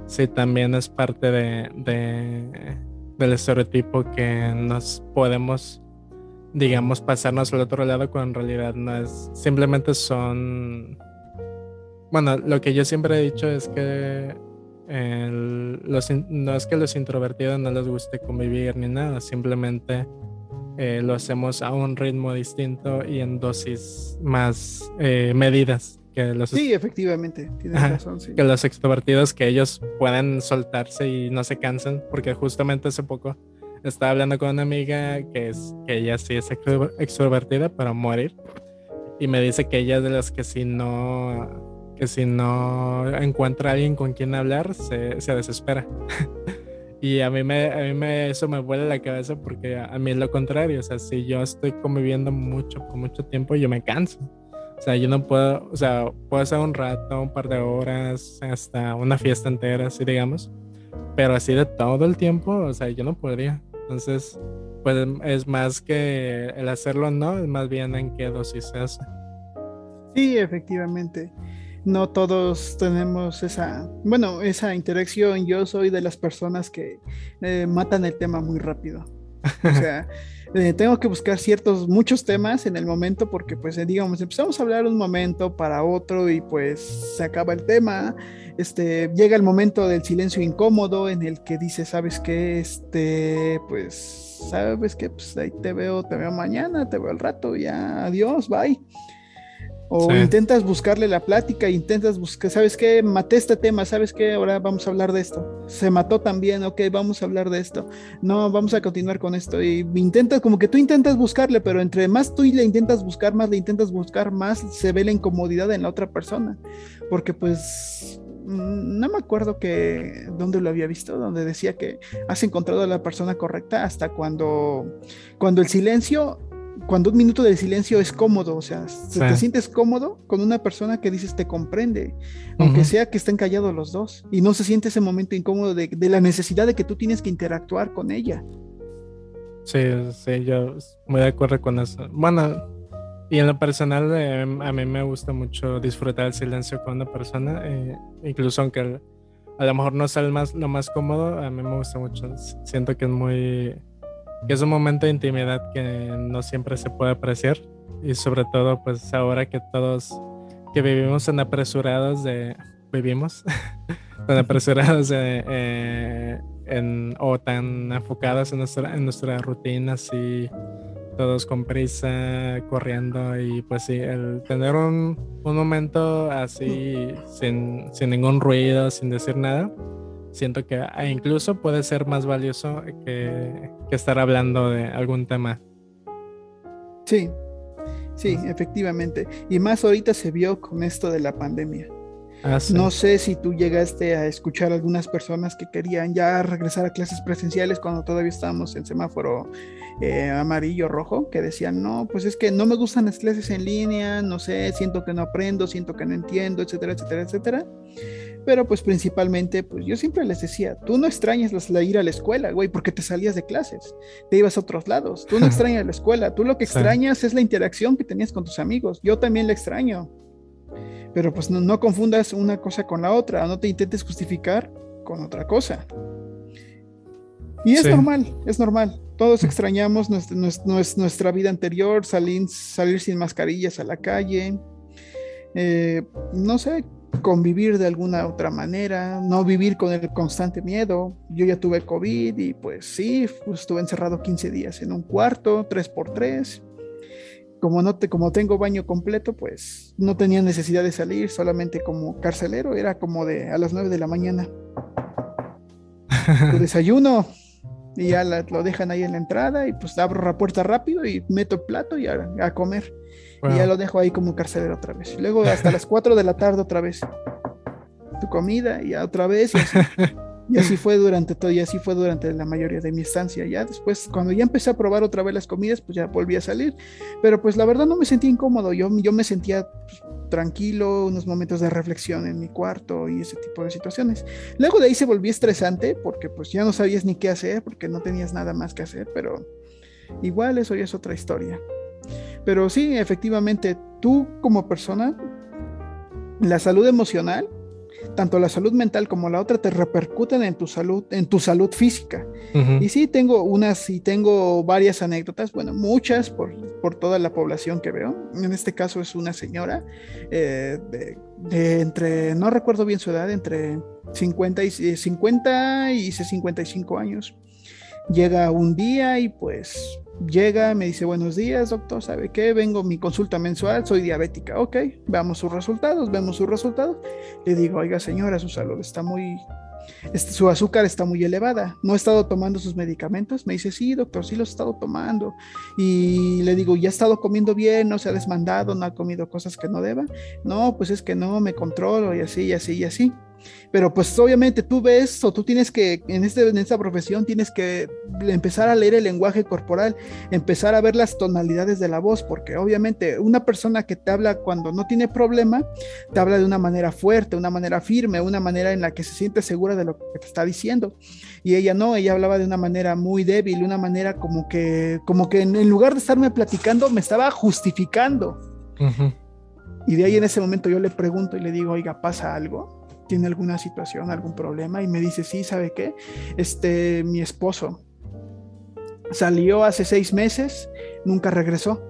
sí, también es parte de, de del estereotipo que nos podemos, digamos, pasarnos al otro lado cuando en realidad no es, simplemente son bueno, lo que yo siempre he dicho es que los, no es que los introvertidos no les guste convivir ni nada, simplemente eh, lo hacemos a un ritmo distinto y en dosis más eh, medidas. Que los, sí, efectivamente, tienes razón. Sí. Que los extrovertidos, que ellos pueden soltarse y no se cansan, porque justamente hace poco estaba hablando con una amiga que, es, que ella sí es extrovertida para morir y me dice que ella es de las que si no que si no encuentra a alguien con quien hablar, se, se desespera. y a mí, me, a mí me, eso me vuela la cabeza porque a, mí es lo contrario. O sea, si yo estoy conviviendo mucho, por mucho tiempo, yo me canso. O sea, yo no puedo, o sea, puedo hacer un rato, un par de horas, hasta una fiesta entera, así digamos. Pero así de todo el tiempo, o sea, yo no podría. Entonces, pues es más que el hacerlo no, es más bien en qué dosis se hace. Sí, efectivamente no todos tenemos esa, bueno, esa interacción. Yo soy de las personas que eh, matan el tema muy rápido. O sea, eh, tengo que buscar ciertos, muchos temas en el momento porque pues eh, digamos, empezamos a hablar un momento para otro y pues se acaba el tema. Este, llega el momento del silencio incómodo en el que dice, ¿sabes qué? Este, pues, ¿sabes qué? Pues ahí te veo, te veo mañana, te veo al rato, ya, adiós, bye. O intentas buscarle la plática, intentas buscar, ¿sabes qué? Maté este tema, ¿sabes qué? Ahora vamos a hablar de esto. Se mató también, ok, vamos a hablar de esto. No, vamos a continuar con esto. Y intentas, como que tú intentas buscarle, pero entre más tú le intentas buscar, más le intentas buscar, más se ve la incomodidad en la otra persona. Porque pues mm, no me acuerdo que dónde lo había visto, donde decía que has encontrado a la persona correcta hasta cuando, cuando el silencio, cuando un minuto de silencio es cómodo, o sea, te sientes cómodo con una persona que dices te comprende, aunque sea que estén callados los dos, y no se siente ese momento incómodo de, de la necesidad de que tú tienes que interactuar con ella. Sí, sí, yo muy de acuerdo con eso. Bueno, y en lo personal, eh, a mí me gusta mucho disfrutar el silencio con una persona, eh, incluso aunque a lo mejor no sea el más, lo más cómodo, a mí me gusta mucho. Siento que es muy, que es un momento de intimidad que no siempre se puede apreciar. Y sobre todo, pues ahora que todos que vivimos en apresurados de, vivimos, tan apresurados de, eh, en, o tan enfocados en nuestra, en nuestras rutinas y todos con prisa, corriendo y pues sí, el tener un, un momento así sin, sin, ningún ruido, sin decir nada, siento que ah, incluso puede ser más valioso que, que estar hablando de algún tema. Sí, sí, efectivamente. Y más ahorita se vio con esto de la pandemia. Ah, no sé si tú llegaste a escuchar a algunas personas que querían ya regresar a clases presenciales cuando todavía estábamos en semáforo eh, amarillo rojo, que decían, no, pues es que no me gustan las clases en línea, no sé, siento que no aprendo, siento que no entiendo, etcétera, etcétera, etcétera. Pero pues principalmente, pues yo siempre les decía, tú no extrañas la ir a la escuela, güey, porque te salías de clases, te ibas a otros lados, tú no extrañas la escuela, tú lo que extrañas es la interacción que tenías con tus amigos, yo también la extraño. Pero pues no, confundas una cosa con la otra, no te intentes justificar con otra cosa. Y es normal, es normal. Todos extrañamos nuestra, nuestra, vida anterior, salir, salir, sin mascarillas a la calle, eh, no sé, convivir de alguna otra manera, no vivir con el constante miedo. Yo ya tuve COVID y pues sí, pues, estuve encerrado 15 días en un cuarto, 3 por 3 como, no te, como tengo baño completo, pues no tenía necesidad de salir, solamente como carcelero, era como de a las 9 de la mañana. Tu desayuno y ya lo dejan ahí en la entrada y pues abro la puerta rápido y meto el plato y a, comer. Y ya lo dejo ahí como carcelero otra vez. Luego hasta las 4 de la tarde otra vez. Tu comida y otra vez. Y así. Y así fue durante todo, y así fue durante la mayoría de mi estancia. Ya después, cuando ya empecé a probar otra vez las comidas, pues ya volví a salir. Pero pues la verdad no me sentía incómodo, yo, yo me sentía pues, tranquilo, unos momentos de reflexión en mi cuarto y ese tipo de situaciones. Luego de ahí se volvió estresante porque pues ya no sabías ni qué hacer, porque no tenías nada más que hacer, pero igual eso ya es otra historia. Pero sí, efectivamente, tú como persona, la salud emocional tanto la salud mental como la otra te repercuten en tu salud, en tu salud física. Y sí, tengo unas y tengo varias anécdotas, bueno, muchas por, por, toda la población que veo. En este caso es una señora eh, de, entre, no recuerdo bien su edad, entre 50 y, 50 y 55 años. Llega un día y pues llega, me dice buenos días, doctor, ¿sabe qué? Vengo mi consulta mensual, soy diabética, ok, veamos sus resultados, vemos sus resultados. Le digo, oiga señora, su salud está muy, este, su azúcar está muy elevada, no ha estado tomando sus medicamentos. Me dice, sí, doctor, sí los he estado tomando. Y le digo, ¿ya ha estado comiendo bien? ¿No se ha desmandado? ¿No ha comido cosas que no deba? No, pues es que no, me controlo y así, y así, y así. Pero pues obviamente tú ves o tú tienes que, en, este, en esta profesión tienes que empezar a leer el lenguaje corporal, empezar a ver las tonalidades de la voz, porque obviamente una persona que te habla cuando no tiene problema, te habla de una manera fuerte, una manera firme, una manera en la que se siente segura de lo que te está diciendo. Y ella no, ella hablaba de una manera muy débil, una manera como que, como que en, lugar de estarme platicando, me estaba justificando. Y de ahí en ese momento yo le pregunto y le digo, oiga, ¿pasa algo? Tiene alguna situación, algún problema y me dice, sí, ¿sabe qué? Este, mi esposo salió hace seis meses, nunca regresó.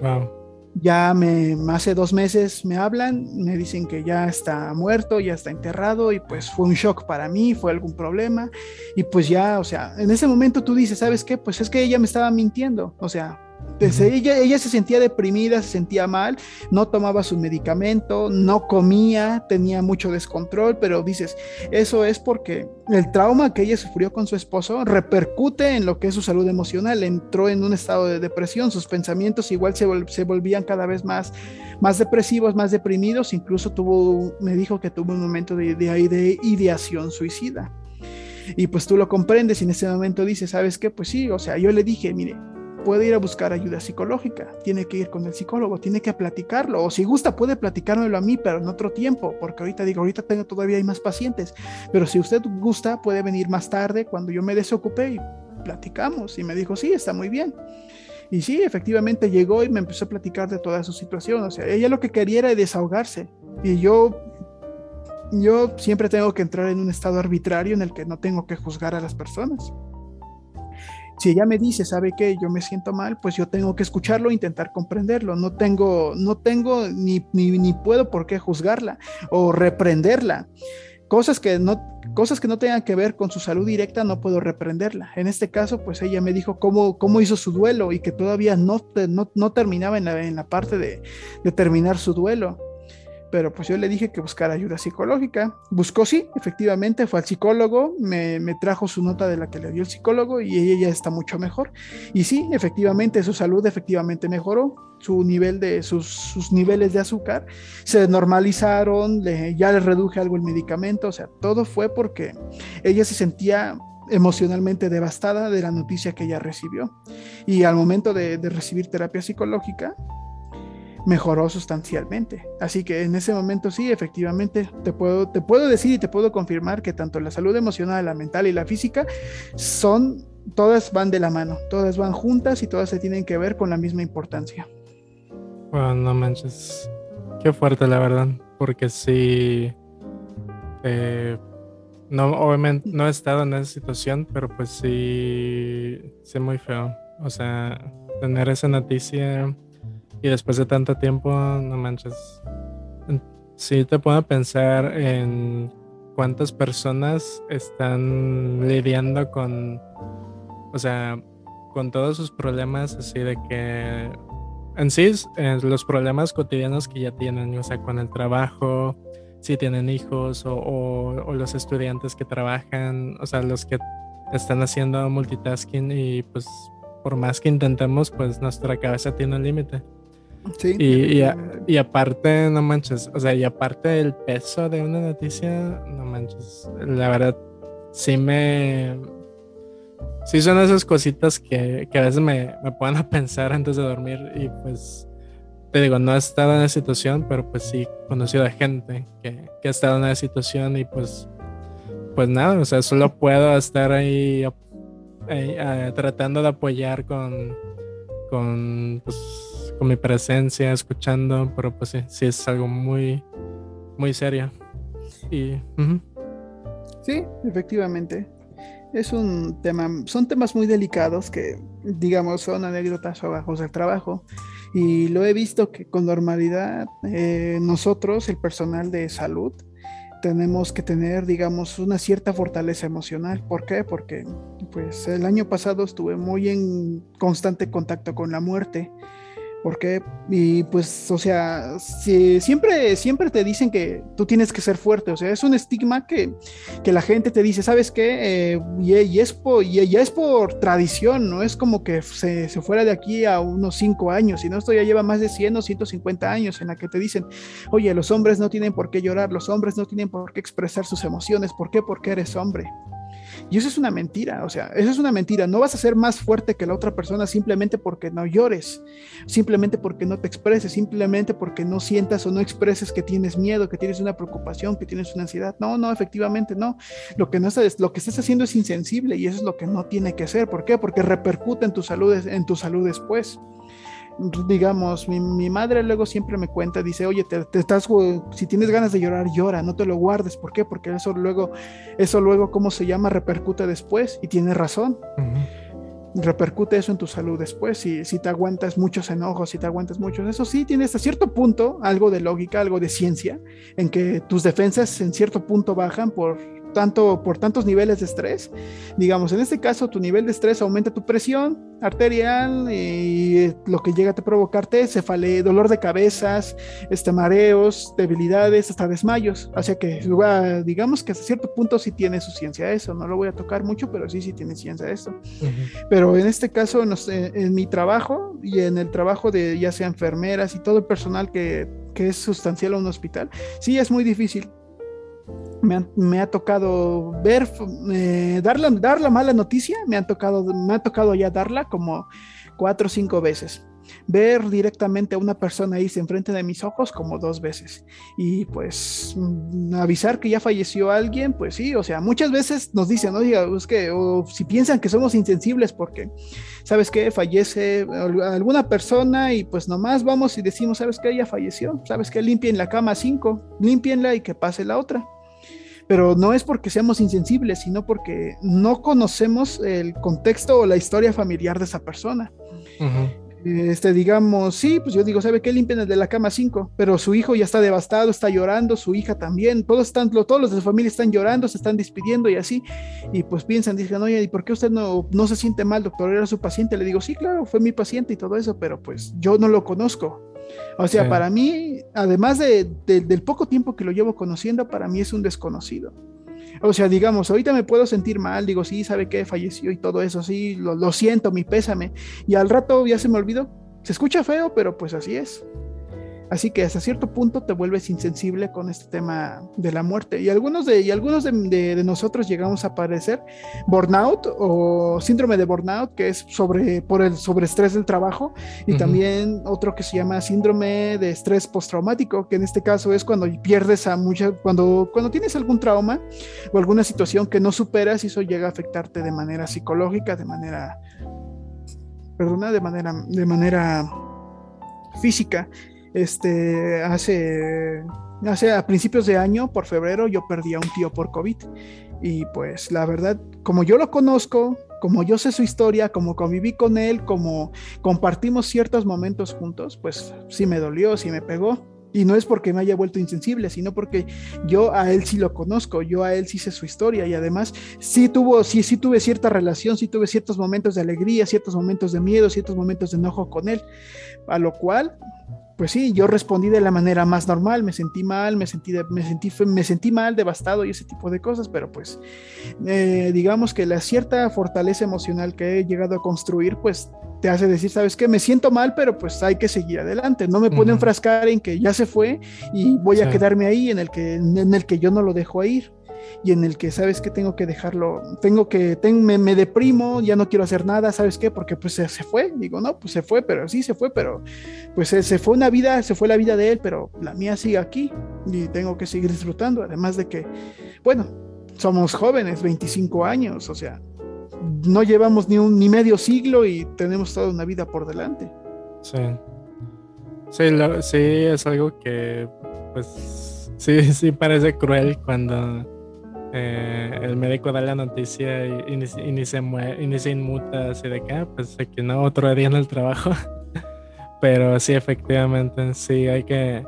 Wow. Ya me, hace dos meses me hablan, me dicen que ya está muerto, ya está enterrado y pues fue un shock para mí, fue algún problema y pues ya, o sea, en ese momento tú dices, ¿sabes qué? Pues es que ella me estaba mintiendo, o sea, ella, ella se sentía deprimida, se sentía mal, no tomaba su medicamento, no comía, tenía mucho descontrol, pero dices, eso es porque el trauma que ella sufrió con su esposo repercute en lo que es su salud emocional, entró en un estado de depresión, sus pensamientos igual se, se volvían cada vez más, más depresivos, más deprimidos, incluso tuvo, me dijo que tuvo un momento de, de, de ideación suicida. Y pues tú lo comprendes y en ese momento dices, ¿sabes qué? Pues sí, o sea, yo le dije, mire, puede ir a buscar ayuda psicológica, tiene que ir con el psicólogo, tiene que platicarlo, o si gusta puede platicármelo a mí, pero en otro tiempo, porque ahorita digo, ahorita tengo todavía hay más pacientes, pero si usted gusta puede venir más tarde cuando yo me desocupe y platicamos. Y me dijo, sí, está muy bien. Y sí, efectivamente llegó y me empezó a platicar de toda su situación, o sea, ella lo que quería era desahogarse, y yo yo siempre tengo que entrar en un estado arbitrario en el que no tengo que juzgar a las personas. Si ella me dice, ¿sabe qué? Yo me siento mal, pues yo tengo que escucharlo e intentar comprenderlo. No tengo, no tengo ni, ni, puedo por qué juzgarla o reprenderla. Cosas que, no, cosas que no tengan que ver con su salud directa no puedo reprenderla. En este caso, pues ella me dijo cómo, cómo hizo su duelo y que todavía no, no, no terminaba en la, en la parte de, de terminar su duelo pero pues yo le dije que buscara ayuda psicológica. Buscó, sí, efectivamente, fue al psicólogo, me, trajo su nota de la que le dio el psicólogo y ella ya está mucho mejor. Y sí, efectivamente, su salud efectivamente mejoró, su nivel de, sus, niveles de azúcar se normalizaron, ya le reduje algo el medicamento, o sea, todo fue porque ella se sentía emocionalmente devastada de la noticia que ella recibió. Y al momento de recibir terapia psicológica, mejoró sustancialmente. Así que en ese momento sí, efectivamente, te puedo, te puedo decir y te puedo confirmar que tanto la salud emocional, la mental y la física son, todas van de la mano, todas van juntas y todas se tienen que ver con la misma importancia. Bueno, no manches, qué fuerte la verdad, porque sí, eh, no, obviamente no he estado en esa situación, pero pues sí, sí muy feo. O sea, tener esa noticia y después de tanto tiempo, no manches. Sí te puedo pensar en cuántas personas están lidiando con, o sea, con todos sus problemas, así de que en sí, los problemas cotidianos que ya tienen, o sea, con el trabajo, si tienen hijos o, o, los estudiantes que trabajan, o sea, los que están haciendo multitasking y pues por más que intentemos, pues nuestra cabeza tiene un límite. Y, y, aparte, no manches, o sea, y aparte del peso de una noticia, no manches, la verdad, sí me... Sí son esas cositas que, que a veces me, me ponen a pensar antes de dormir y pues, te digo, no he estado en esa situación, pero pues sí he conocido a gente que, que ha estado en esa situación y pues, pues nada, o sea, solo puedo estar ahí, eh, tratando de apoyar con, con pues, con mi presencia, escuchando, pero pues sí, sí es algo muy, muy serio. Y, Sí, efectivamente. Es un tema, son temas muy delicados que, digamos, son anécdotas o bajos del trabajo. Y lo he visto que con normalidad eh, nosotros, el personal de salud, tenemos que tener, digamos, una cierta fortaleza emocional. ¿Por qué? Porque pues el año pasado estuve muy en constante contacto con la muerte porque, y pues, o sea, siempre, siempre te dicen que tú tienes que ser fuerte, o sea, es un estigma que, que la gente te dice, ¿sabes qué? Eh, y, es por, y ya es por tradición, no es como que se, se, fuera de aquí a unos cinco años, sino esto ya lleva más de 100 o 150 años en la que te dicen, oye, los hombres no tienen por qué llorar, los hombres no tienen por qué expresar sus emociones, ¿por qué? Porque eres hombre. Y eso es una mentira, o sea, eso es una mentira. No vas a ser más fuerte que la otra persona simplemente porque no llores, simplemente porque no te expreses, simplemente porque no sientas o no expreses que tienes miedo, que tienes una preocupación, que tienes una ansiedad. No, no, efectivamente no. Lo que, no estás, lo que estás haciendo es insensible y eso es lo que no tiene que ser. ¿Por qué? Porque repercute en tu salud, en tu salud después digamos, mi, madre luego siempre me cuenta, dice, oye, te, estás, si tienes ganas de llorar, llora, no te lo guardes. ¿Por qué? Porque eso luego, eso luego, ¿cómo se llama? Repercute después y tiene razón. Repercute eso en tu salud después. Si, si te aguantas muchos enojos, si te aguantas muchos, eso sí tiene hasta cierto punto algo de lógica, algo de ciencia, en que tus defensas en cierto punto bajan por tanto por tantos niveles de estrés. Digamos, en este caso tu nivel de estrés aumenta tu presión, arterial y lo que llega a provocarte cefalea, dolor de cabezas, este, mareos, debilidades, hasta desmayos. Así que digamos que hasta cierto punto sí tiene su ciencia eso. No lo voy a tocar mucho, pero sí, sí tiene ciencia eso. Pero en este caso, no sé, en mi trabajo y en el trabajo de ya sea enfermeras y todo el personal que, que es sustancial a un hospital, sí es muy difícil me, ha tocado ver, eh, dar, la, mala noticia, me, han tocado, me ha tocado ya darla como cuatro o cinco veces. Ver directamente a una persona ahí enfrente de mis ojos como dos veces. Y pues mm, avisar que ya falleció alguien, pues sí, o sea, muchas veces nos dicen, no diga, es que, o si piensan que somos insensibles porque, ¿sabes qué? Fallece alguna persona y pues nomás vamos y decimos, ¿sabes qué? Ella falleció, ¿sabes qué? Limpien la cama 5, limpienla y que pase la otra pero no es porque seamos insensibles, sino porque no conocemos el contexto o la historia familiar de esa persona. Este, digamos, sí, pues yo digo, ¿sabe qué? Limpien el de la cama 5, pero su hijo ya está devastado, está llorando, su hija también, todos están, todos los de su familia están llorando, se están despidiendo y así, y pues piensan, dicen, oye, ¿y por qué usted no, no se siente mal, doctor? Era su paciente, le digo, sí, claro, fue mi paciente y todo eso, pero pues yo no lo conozco, o sea, para mí, además de, del poco tiempo que lo llevo conociendo, para mí es un desconocido. O sea, digamos, ahorita me puedo sentir mal, digo, sí, sabe que falleció y todo eso, sí, lo, lo siento, mi pésame. Y al rato ya se me olvidó. Se escucha feo, pero pues así es. Así que hasta cierto punto te vuelves insensible con este tema de la muerte. Y algunos de, y algunos de, nosotros llegamos a padecer burnout o síndrome de burnout, que es sobre, por el sobreestrés del trabajo. Y también otro que se llama síndrome de estrés postraumático, que en este caso es cuando pierdes a mucha, cuando, cuando tienes algún trauma o alguna situación que no superas y eso llega a afectarte de manera psicológica, de manera, perdona, de manera, de manera física. Este, hace, hace a principios de año, por febrero, yo perdí a un tío por COVID. Y pues la verdad, como yo lo conozco, como yo sé su historia, como conviví con él, como compartimos ciertos momentos juntos, pues sí me dolió, sí me pegó. Y no es porque me haya vuelto insensible, sino porque yo a él sí lo conozco, yo a él sí sé su historia y además sí tuvo, sí, sí tuve cierta relación, sí tuve ciertos momentos de alegría, ciertos momentos de miedo, ciertos momentos de enojo con él, a lo cual pues sí, yo respondí de la manera más normal, me sentí mal, me sentí, me sentí, me sentí mal, devastado y ese tipo de cosas, pero pues eh, digamos que la cierta fortaleza emocional que he llegado a construir, pues te hace decir, sabes qué, me siento mal, pero pues hay que seguir adelante, no me puedo enfrascar en que ya se fue y voy a quedarme ahí en el que, en el que yo no lo dejo ir y en el que sabes que tengo que dejarlo, tengo que, me, deprimo, ya no quiero hacer nada, ¿sabes qué? Porque pues se, fue, digo, no, pues se fue, pero sí se fue, pero pues se, fue una vida, se fue la vida de él, pero la mía sigue aquí y tengo que seguir disfrutando, además de que, bueno, somos jóvenes, 25 años, o sea, no llevamos ni un ni medio siglo y tenemos toda una vida por delante. Sí. Sí, sí, es algo que, pues, sí, sí parece cruel cuando eh, el médico da la noticia y, ni, se y ni se inmuta así de que, ah, pues aquí no, otro día en el trabajo. Pero sí, efectivamente, sí hay que,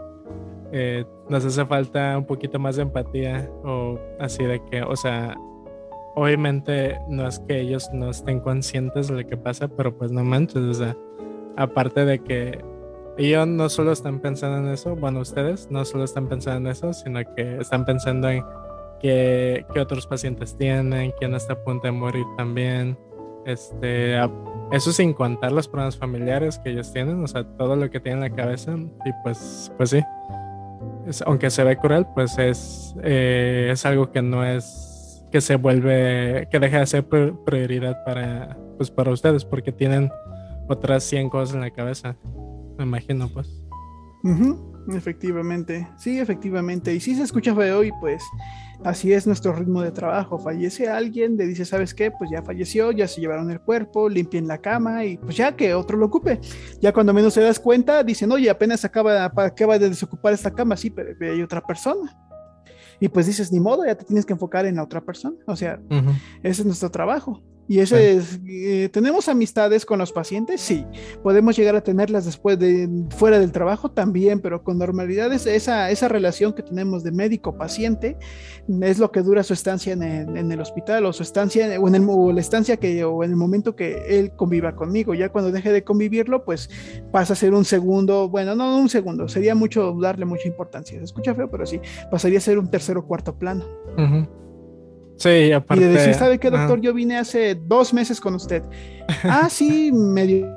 eh, nos hace falta un poquito más de empatía o así de que, o sea, obviamente no es que ellos no estén conscientes de lo que pasa, pero pues no manches, o sea, aparte de que ellos no solo están pensando en eso, bueno, ustedes no solo están pensando en eso, sino que están pensando en qué, otros pacientes tienen, quién está a punto de morir también. Este, eso sin contar los problemas familiares que ellos tienen, o sea, todo lo que tienen en la cabeza. Y pues, pues sí, aunque se ve cruel, pues es, eh, es algo que no es, que se vuelve, que deja de ser prioridad para, pues para ustedes, porque tienen otras 100 cosas en la cabeza, me imagino, pues. Efectivamente, sí, efectivamente. Y sí se escucha feo y pues así es nuestro ritmo de trabajo. Fallece alguien, le dice, ¿sabes qué? Pues ya falleció, ya se llevaron el cuerpo, limpien la cama y pues ya que otro lo ocupe. Ya cuando menos se das cuenta, dicen, oye, apenas acaba, acaba de desocupar esta cama, sí, pero hay otra persona. Y pues dices, ni modo, ya te tienes que enfocar en la otra persona. O sea, ese es nuestro trabajo. Y ese es, eh, ¿tenemos amistades con los pacientes? Sí. ¿Podemos llegar a tenerlas después de fuera del trabajo? También, pero con normalidad es esa, esa relación que tenemos de médico-paciente es lo que dura su estancia en el, hospital o su estancia o en el, o la estancia que o en el momento que él conviva conmigo. Ya cuando deje de convivirlo, pues pasa a ser un segundo, bueno, no un segundo, sería mucho darle mucha importancia. Se escucha feo, pero sí, pasaría a ser un tercero o cuarto plano. Sí, aparte. Y de decir, ¿sabe qué, doctor? Yo vine hace dos meses con usted. ah, sí, medio.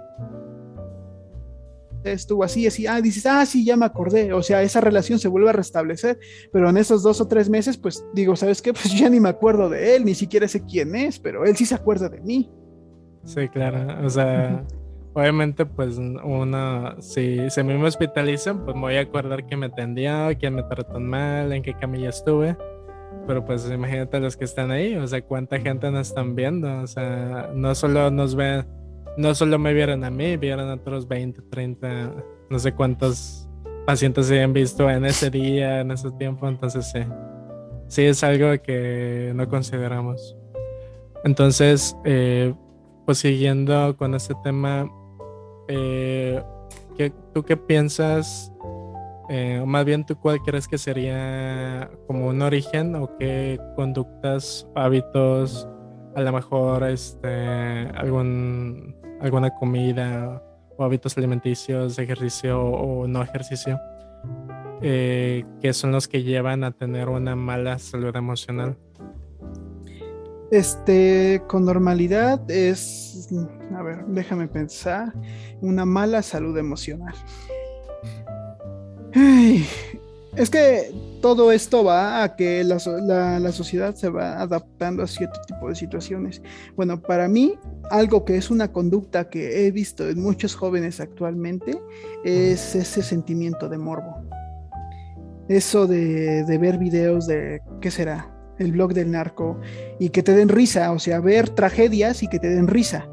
Estuvo así, así. Ah, dices, ah, sí, ya me acordé. O sea, esa relación se vuelve a restablecer. Pero en esos dos o tres meses, pues digo, ¿sabes qué? Pues ya ni me acuerdo de él, ni siquiera sé quién es, pero él sí se acuerda de mí. Sí, claro. O sea. obviamente, pues uno, si, se a mí me hospitalizan, pues me voy a acordar que me atendió, quién me trató mal, en qué camilla estuve. Pero pues imagínate los que están ahí, o sea, cuánta gente nos están viendo, o sea, no solo nos ven, no solo me vieron a mí, vieron a otros 20, 30, no sé cuántos pacientes se han visto en ese día, en ese tiempo, entonces sí, sí es algo que no consideramos. Entonces, eh, pues siguiendo con este tema, eh, ¿tú qué piensas eh, más bien, ¿tú cuál crees que sería como un origen o qué conductas, hábitos, a lo mejor este, algún, alguna comida o hábitos alimenticios, ejercicio o no ejercicio, eh, que son los que llevan a tener una mala salud emocional? Este, con normalidad es, a ver, déjame pensar, una mala salud emocional es que todo esto va a que la, sociedad se va adaptando a cierto tipo de situaciones. Bueno, para mí, algo que es una conducta que he visto en muchos jóvenes actualmente es ese sentimiento de morbo. Eso de, de ver videos de, ¿qué será? El blog del narco y que te den risa, o sea, ver tragedias y que te den risa.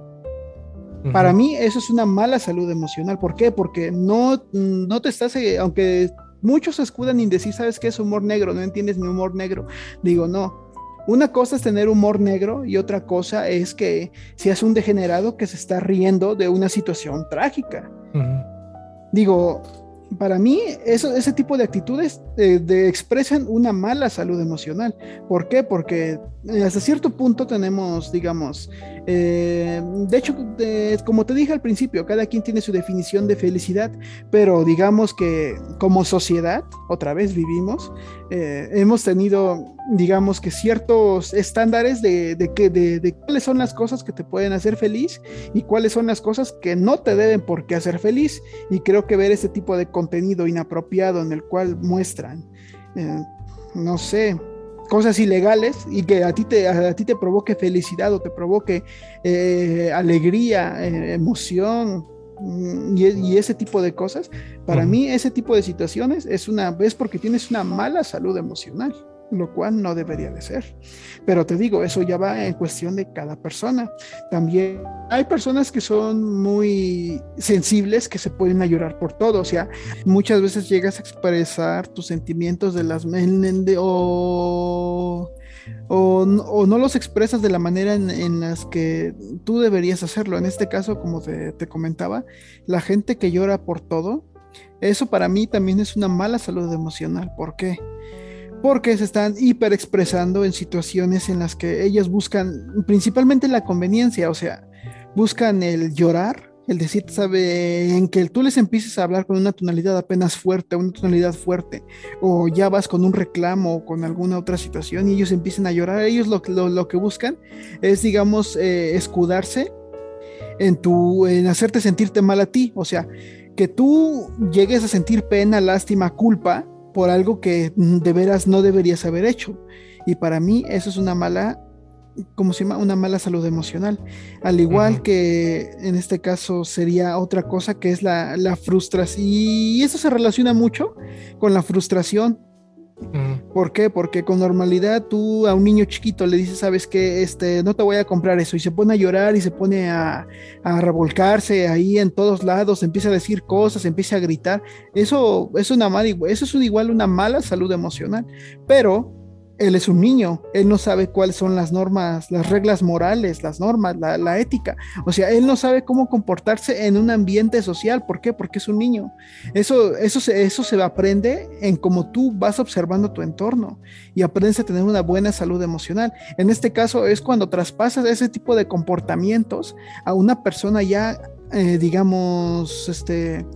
Para mí eso es una mala salud emocional. ¿Por qué? Porque no, no te estás, eh, aunque muchos se escudan en decir, ¿sabes qué es humor negro? No entiendes mi humor negro. Digo, no. Una cosa es tener humor negro y otra cosa es que seas un degenerado que se está riendo de una situación trágica. Digo, para mí, eso, ese tipo de actitudes eh, expresan una mala salud emocional. ¿Por qué? Porque eh, hasta cierto punto tenemos, digamos, eh, de hecho, como te dije al principio, cada quien tiene su definición de felicidad, pero digamos que como sociedad, otra vez vivimos, hemos tenido, digamos que ciertos estándares de, de, cuáles son las cosas que te pueden hacer feliz y cuáles son las cosas que no te deben por qué hacer feliz. Y creo que ver este tipo de contenido inapropiado en el cual muestran, eh, no sé, cosas ilegales y que a ti te, a ti te provoque felicidad o te provoque eh, alegría, eh, emoción mm, y, ese tipo de cosas, para mí ese tipo de situaciones es una es porque tienes una mala salud emocional lo cual no debería de ser. Pero te digo, eso ya va en cuestión de cada persona. También hay personas que son muy sensibles, que se pueden a llorar por todo. O sea, muchas veces llegas a expresar tus sentimientos de las o, o, no los expresas de la manera en, las que tú deberías hacerlo. En este caso, como te, te comentaba, la gente que llora por todo, eso para mí también es una mala salud emocional. ¿Por qué? Porque se están hiperexpresando en situaciones en las que ellas buscan principalmente la conveniencia, o sea, buscan el llorar, el decir, sabe, en que tú les empieces a hablar con una tonalidad apenas fuerte, una tonalidad fuerte, o ya vas con un reclamo o con alguna otra situación y ellos empiezan a llorar, ellos lo, lo, que buscan es, digamos, eh, escudarse en, tu, en hacerte sentirte mal a ti, o sea, que tú llegues a sentir pena, lástima, culpa, por algo que de veras no deberías haber hecho. Y para mí eso es una mala, ¿cómo se llama? Una mala salud emocional. Al igual que en este caso sería otra cosa que es la, la frustración. Y eso se relaciona mucho con la frustración ¿Por qué? Porque con normalidad tú a un niño chiquito le dices, sabes que este, no te voy a comprar eso, y se pone a llorar y se pone a, revolcarse ahí en todos lados, empieza a decir cosas, empieza a gritar. Eso es una mala, eso es igual una mala salud emocional. Pero él es un niño, él no sabe cuáles son las normas, las reglas morales, las normas, la, ética. O sea, él no sabe cómo comportarse en un ambiente social. ¿Por qué? Porque es un niño. Eso, eso, se, eso se aprende en cómo tú vas observando tu entorno y aprendes a tener una buena salud emocional. En este caso es cuando traspasas ese tipo de comportamientos a una persona ya, eh, digamos, este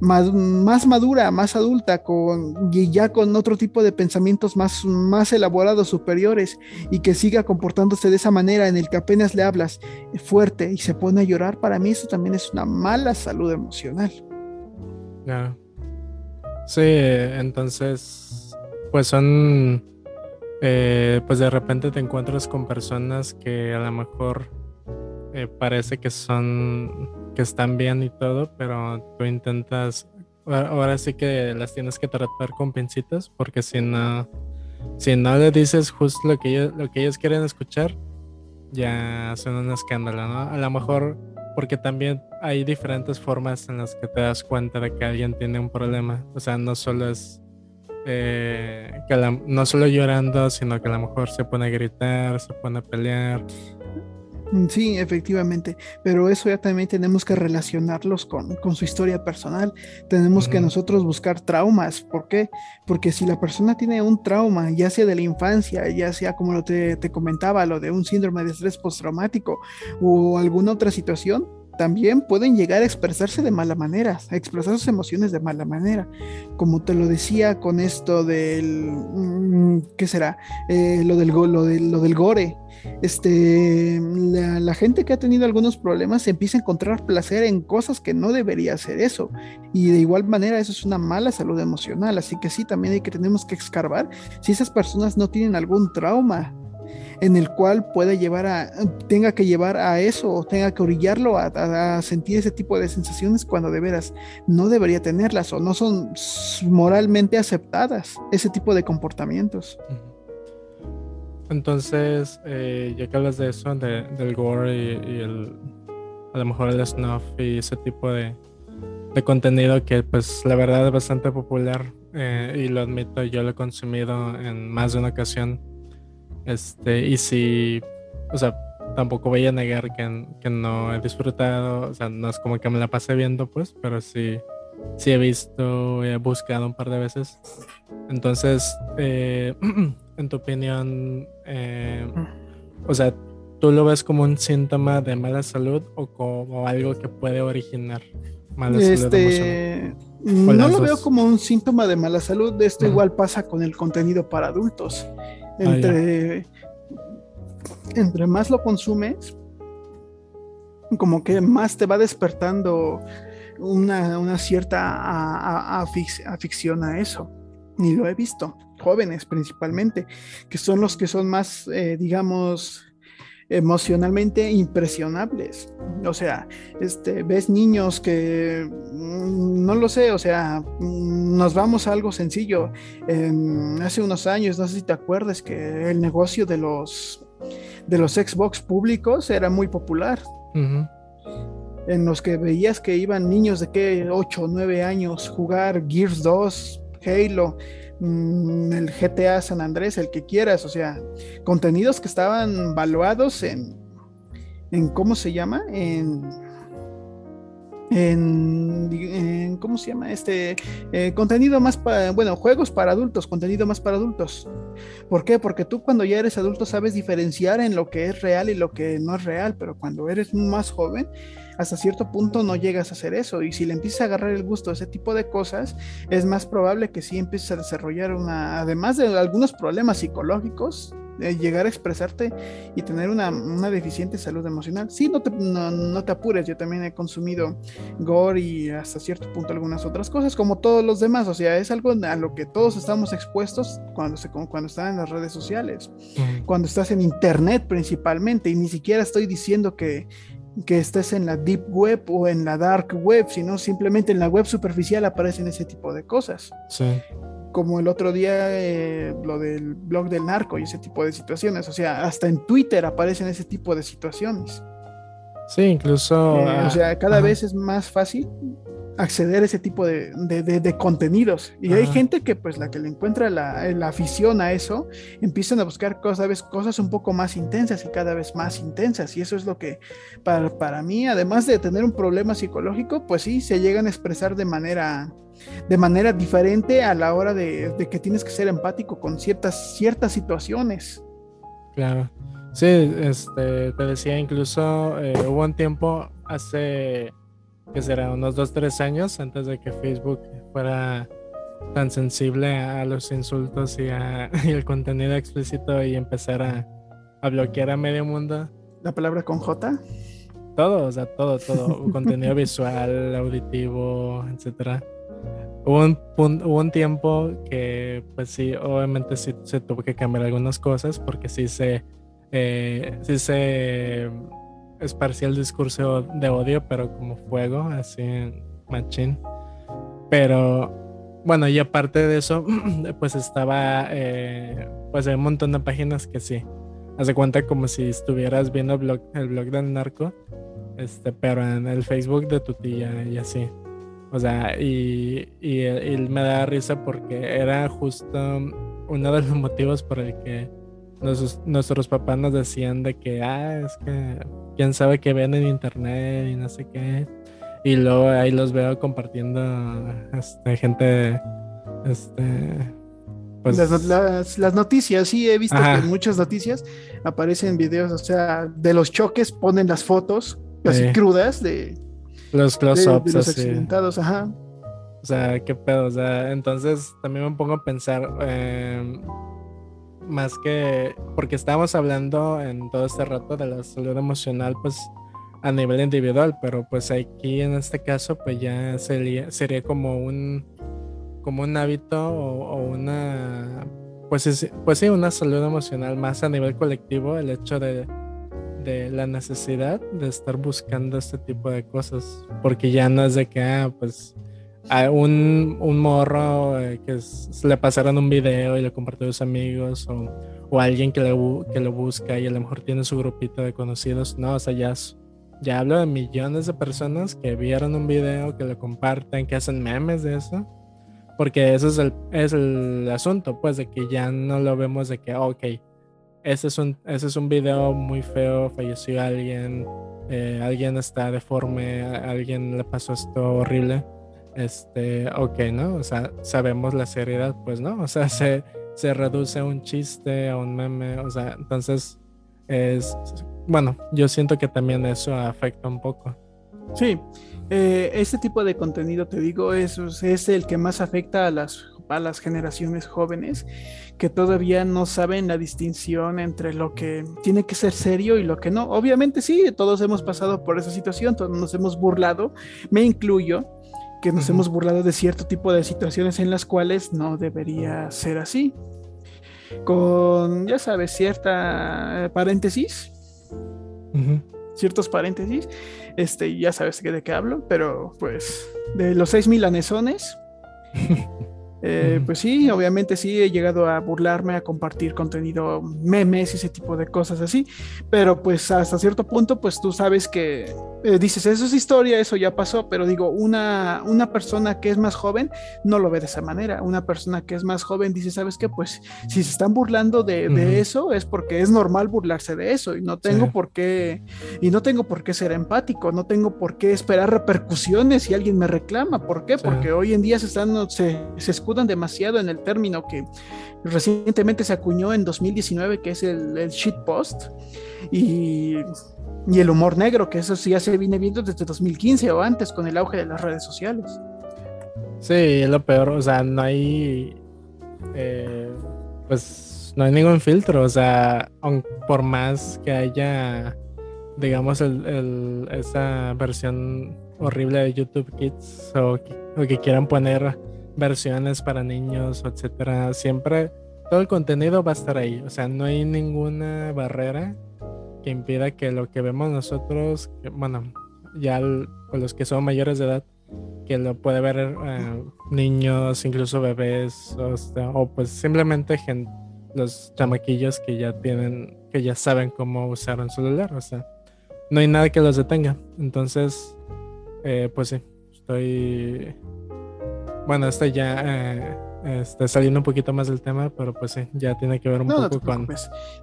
más, madura, más adulta, con, y ya con otro tipo de pensamientos más, más elaborados, superiores, y que siga comportándose de esa manera en el que apenas le hablas fuerte y se pone a llorar, para mí eso también es una mala salud emocional. Ya. Sí, entonces, pues son, eh, pues de repente te encuentras con personas que a lo mejor eh, parece que son que están bien y todo, pero tú intentas, ahora sí que las tienes que tratar con pincitas, porque si no, si no le dices justo lo que ellos, lo que ellos quieren escuchar, ya son un escándalo, ¿no? A lo mejor porque también hay diferentes formas en las que te das cuenta de que alguien tiene un problema, o sea, no solo es eh, que no solo llorando, sino que a lo mejor se pone a gritar, se pone a pelear, sí, efectivamente, pero eso ya también tenemos que relacionarlos con, su historia personal. Tenemos que nosotros buscar traumas. ¿Por qué? Porque si la persona tiene un trauma, ya sea de la infancia, ya sea como lo te, te comentaba, lo de un síndrome de estrés postraumático o alguna otra situación, también pueden llegar a expresarse de mala manera, a expresar sus emociones de mala manera. Como te lo decía con esto del, mm, ¿qué será? Eh, lo, del, lo, lo del gore. Este, la, gente que ha tenido algunos problemas empieza a encontrar placer en cosas que no debería ser eso. Y de igual manera eso es una mala salud emocional. Así que sí, también hay que tenemos que escarbar si esas personas no tienen algún trauma en el cual pueda llevar a, tenga que llevar a eso o tenga que orillarlo a, sentir ese tipo de sensaciones cuando de veras no debería tenerlas o no son moralmente aceptadas ese tipo de comportamientos. Entonces, eh, ya que hablas de eso, del gore y, el, a lo mejor el snuff y ese tipo de, de contenido que pues la verdad es bastante popular eh, y lo admito, yo lo he consumido en más de una ocasión este, y si, o sea, tampoco voy a negar que, que, no he disfrutado, o sea, no es como que me la pasé viendo, pues, pero sí, sí he visto, he buscado un par de veces. Entonces, eh, en tu opinión, eh, o sea, ¿tú lo ves como un síntoma de mala salud o como algo que puede originar mala salud este, No lo veo como un síntoma de mala salud, esto igual pasa con el contenido para adultos. Ah, entre, entre más lo consumes, como que más te va despertando una, cierta afición a eso. Y lo he visto, jóvenes principalmente, que son los que son más, eh, digamos, emocionalmente impresionables. O sea, este, ves niños que mm, no lo sé, o sea, mm, nos vamos a algo sencillo. hace unos años, no sé si te acuerdas, que el negocio de los de los Xbox públicos era muy popular. En los que veías que iban niños de que 8 o 9 años jugar Gears 2, Halo, Mm, el GTA San Andrés, el que quieras, o sea, contenidos que estaban valuados en, en ¿cómo se llama? En, en, ¿cómo se llama? Este eh, contenido más para, bueno, juegos para adultos, contenido más para adultos. ¿Por qué? Porque tú cuando ya eres adulto sabes diferenciar en lo que es real y lo que no es real, pero cuando eres más joven, hasta cierto punto no llegas a hacer eso. Y si le empiezas a agarrar el gusto a ese tipo de cosas, es más probable que sí empieces a desarrollar una, además de algunos problemas psicológicos, llegar a expresarte y tener una, deficiente salud emocional. Sí, no te, no, te, apures, yo también he consumido gore y hasta cierto punto algunas otras cosas, como todos los demás, o sea, es algo a lo que todos estamos expuestos cuando, se, cuando están en las redes sociales, cuando estás en internet principalmente, y ni siquiera estoy diciendo que que estés en la deep web o en la dark web, sino simplemente en la web superficial aparecen ese tipo de cosas. Sí. Como el otro día eh, lo del blog del narco y ese tipo de situaciones. O sea, hasta en Twitter aparecen ese tipo de situaciones. Sí, incluso. Eh, o sea, cada vez es más fácil acceder a ese tipo de, contenidos. Y hay gente que pues la que le encuentra la, afición a eso, empiezan a buscar cosas, cosas un poco más intensas y cada vez más intensas. Y eso es lo que para, para mí, además de tener un problema psicológico, pues sí, se llegan a expresar de manera de manera diferente a la hora de, que tienes que ser empático con ciertas, ciertas situaciones. Claro. Sí, este, te decía incluso, eh, hubo un tiempo hace que será unos 2, 3 años antes de que Facebook fuera tan sensible a los insultos y, a, el contenido explícito y empezar a, bloquear a medio mundo. ¿La palabra con J? Todo, o sea, todo, todo. contenido visual, auditivo, etcétera. Hubo un, hubo un tiempo que, pues sí, obviamente sí se tuvo que cambiar algunas cosas porque sí se, eh, sí se esparcía el discurso de odio, pero como fuego, así en machín. Pero bueno, y aparte de eso, pues estaba, eh, pues hay un montón de páginas que sí. Hace cuenta como si estuvieras viendo el blog, el blog del narco, este, pero en el Facebook de tu tía y así. O sea, y, y, y me da risa porque era justo uno de los motivos por el que nuestros, papás nos decían de que, ah, es que quién sabe qué ven en internet y no sé qué. Y luego ahí los veo compartiendo este, gente, este, pues... Las, las, noticias, sí, he visto que en muchas noticias aparecen videos, o sea, de los choques ponen las fotos casi crudas de los close-ups, los accidentados, ajá. O sea, qué pedo, o sea, entonces también me pongo a pensar, eh, más que porque estábamos hablando en todo este rato de la salud emocional, pues a nivel individual, pero pues aquí en este caso, pues ya sería, sería como un como un hábito o, una pues, pues sí, una salud emocional más a nivel colectivo, el hecho de, de la necesidad de estar buscando este tipo de cosas, porque ya no es de que, ah, pues a un, un morro eh, que le pasaron un video y lo compartió a sus amigos o, o alguien que, le, que lo busca y a lo mejor tiene su grupito de conocidos. No, o sea, ya, ya hablo de millones de personas que vieron un video, que lo comparten, que hacen memes de eso. Porque eso es el, es el asunto, pues, de que ya no lo vemos de que, ok, ese es un, ese es un video muy feo, falleció alguien, eh, alguien está deforme, alguien le pasó esto horrible este, ok, ¿no? O sea, sabemos la seriedad, pues no, o sea, se, se reduce a un chiste, a un meme, o sea, entonces es, bueno, yo siento que también eso afecta un poco. Sí, eh, este tipo de contenido, te digo, es, es el que más afecta a las, a las generaciones jóvenes que todavía no saben la distinción entre lo que tiene que ser serio y lo que no. Obviamente sí, todos hemos pasado por esa situación, todos nos hemos burlado, me incluyo, que nos hemos burlado de cierto tipo de situaciones en las cuales no debería ser así. Con, ya sabes, cierta paréntesis, ciertos paréntesis, este, ya sabes de qué hablo, pero pues de los seis milanesones. Eh, pues sí, obviamente sí, he llegado a burlarme, a compartir contenido, memes, ese tipo de cosas así, pero pues hasta cierto punto, pues tú sabes que eh, dices, eso es historia, eso ya pasó, pero digo, una, una persona que es más joven no lo ve de esa manera, una persona que es más joven dice, ¿sabes qué? Pues si se están burlando de, eso es porque es normal burlarse de eso y no tengo por qué, y no tengo por qué ser empático, no tengo por qué esperar repercusiones si alguien me reclama, ¿por qué? Porque hoy en día se están, se, se escudan demasiado en el término que recientemente se acuñó en 2019, que es el, el shitpost, y, y, el humor negro, que eso sí ya se viene viendo desde 2015 o antes con el auge de las redes sociales. Sí, lo peor, o sea, no hay, eh, pues no hay ningún filtro, o sea, por más que haya, digamos, el, esa versión horrible de YouTube Kids o, o que quieran poner versiones para niños, etcétera. Siempre todo el contenido va a estar ahí. O sea, no hay ninguna barrera que impida que lo que vemos nosotros, bueno, ya los que son mayores de edad, que lo puede ver eh, niños, incluso bebés, o, pues simplemente los chamaquillos que ya tienen, que ya saben cómo usar un celular. O sea, no hay nada que los detenga. Entonces, eh, pues sí, estoy. Bueno, estoy ya eh, este, saliendo un poquito más del tema, pero pues sí, ya tiene que ver un poco con.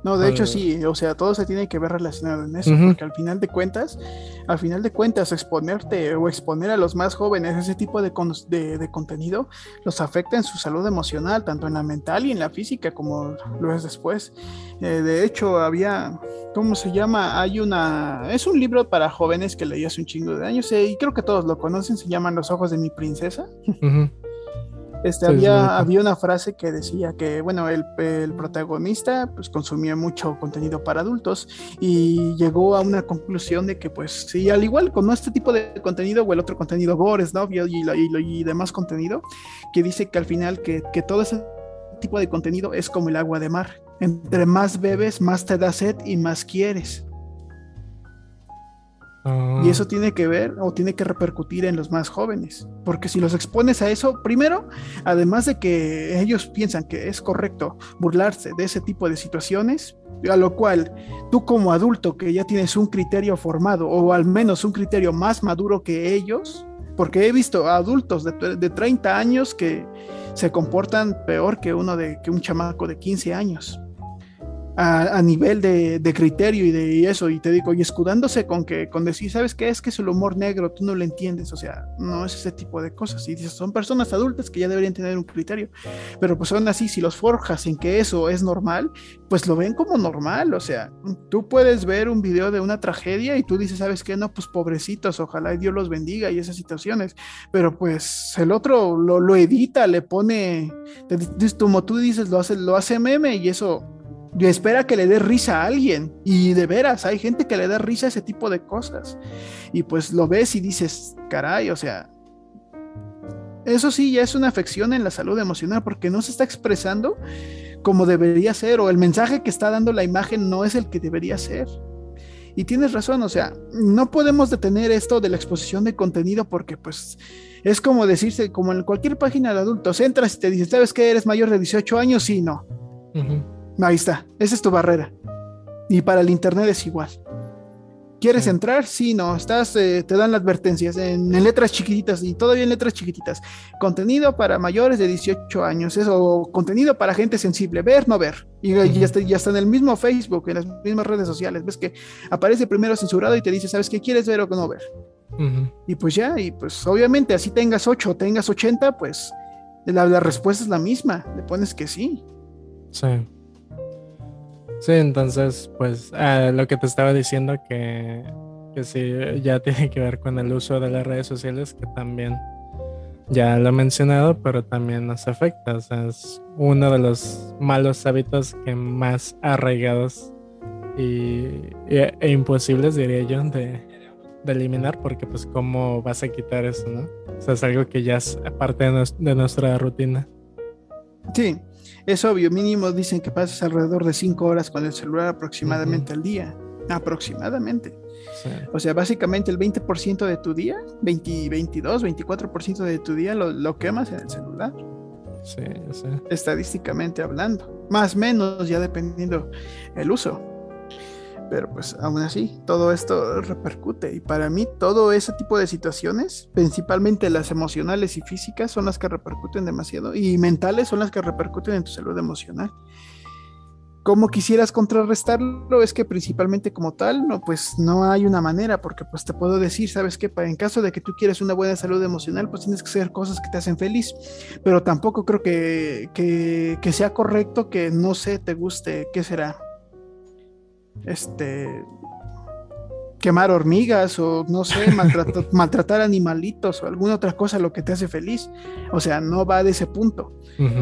No, de hecho sí, o sea, todo se tiene que ver relacionado en eso, porque al final de cuentas, al final de cuentas, exponerte o exponer a los más jóvenes ese tipo de, de, contenido los afecta en su salud emocional, tanto en la mental y en la física, como lo es después. Eh, de hecho, había, ¿cómo se llama? Hay una, es un libro para jóvenes que leí hace un chingo de años eh, y creo que todos lo conocen, se llama Los ojos de mi princesa. Este, había, había una frase que decía que, bueno, el, el, protagonista pues consumía mucho contenido para adultos y llegó a una conclusión de que, pues, sí, al igual con este tipo de contenido o el otro contenido gore, ¿no? Y, y, y, demás contenido, que dice que al final que, que todo ese tipo de contenido es como el agua de mar. Entre más bebes, más te da sed y más quieres. Y eso ah. tiene que ver o tiene que repercutir en los más jóvenes, porque si los expones a eso, primero, además de que ellos piensan que es correcto burlarse de ese tipo de situaciones, a lo cual tú como adulto que ya tienes un criterio formado o al menos un criterio más maduro que ellos, porque he visto adultos de, de 30 años que se comportan peor que uno de que un chamaco de 15 años a, nivel de, criterio y de eso, y te digo, y escudándose con que, con decir, ¿sabes qué? Es que es el humor negro, tú no lo entiendes, o sea, no es ese tipo de cosas, y dices, son personas adultas que ya deberían tener un criterio, pero pues aún así, si los forjas en que eso es normal, pues lo ven como normal, o sea, tú puedes ver un video de una tragedia y tú dices, ¿sabes qué? No, pues pobrecitos, ojalá Dios los bendiga y esas situaciones, pero pues el otro lo, edita, le pone, como tú dices, lo hace, lo hace meme y eso espera que le dé risa a alguien. Y de veras, hay gente que le da risa a ese tipo de cosas. Y pues lo ves y dices, caray, o sea, eso sí ya es una afección en la salud emocional porque no se está expresando como debería ser o el mensaje que está dando la imagen no es el que debería ser. Y tienes razón, o sea, no podemos detener esto de la exposición de contenido porque pues es como decirse, como en cualquier página de adultos, entras y te dices, ¿sabes que eres mayor de 18 años? Sí, no. Ahí está, esa es tu barrera. Y para el Internet es igual. ¿Quieres entrar? Sí, no, estás, eh, te dan las advertencias en, letras chiquititas y todavía en letras chiquititas. Contenido para mayores de 18 años, eso, contenido para gente sensible, ver, no ver. Y, ya, está, ya, está, en el mismo Facebook, en las mismas redes sociales, ves que aparece primero censurado y te dice, ¿sabes qué quieres ver o no ver? Y pues ya, y pues obviamente así tengas 8 o tengas 80, pues la, la respuesta es la misma, le pones que sí. Sí. Sí, entonces, pues ah, lo que te estaba diciendo que, que sí, ya tiene que ver con el uso de las redes sociales, que también ya lo he mencionado, pero también nos afecta. O sea, es uno de los malos hábitos que más arraigados y, e imposibles, diría yo, de, eliminar, porque pues cómo vas a quitar eso, ¿no? O sea, es algo que ya es parte de, de nuestra rutina. Sí, es obvio, mínimo dicen que pasas alrededor de 5 horas con el celular aproximadamente al día. Aproximadamente. O sea, básicamente el 20% de tu día, 20, 22, 24% de tu día lo, lo, quemas en el celular. Sí, sí. Estadísticamente hablando. Más o menos, ya dependiendo el uso. Pero pues aún así, todo esto repercute. Y para mí, todo ese tipo de situaciones, principalmente las emocionales y físicas, son las que repercuten demasiado. Y mentales son las que repercuten en tu salud emocional. ¿Cómo quisieras contrarrestarlo? Es que principalmente como tal, no, pues no hay una manera, porque pues te puedo decir, sabes que en caso de que tú quieras una buena salud emocional, pues tienes que hacer cosas que te hacen feliz, pero tampoco creo que, que, que sea correcto que no sé, te guste, ¿qué será? Este, quemar hormigas o no sé, maltratar, animalitos o alguna otra cosa lo que te hace feliz. O sea, no va de ese punto.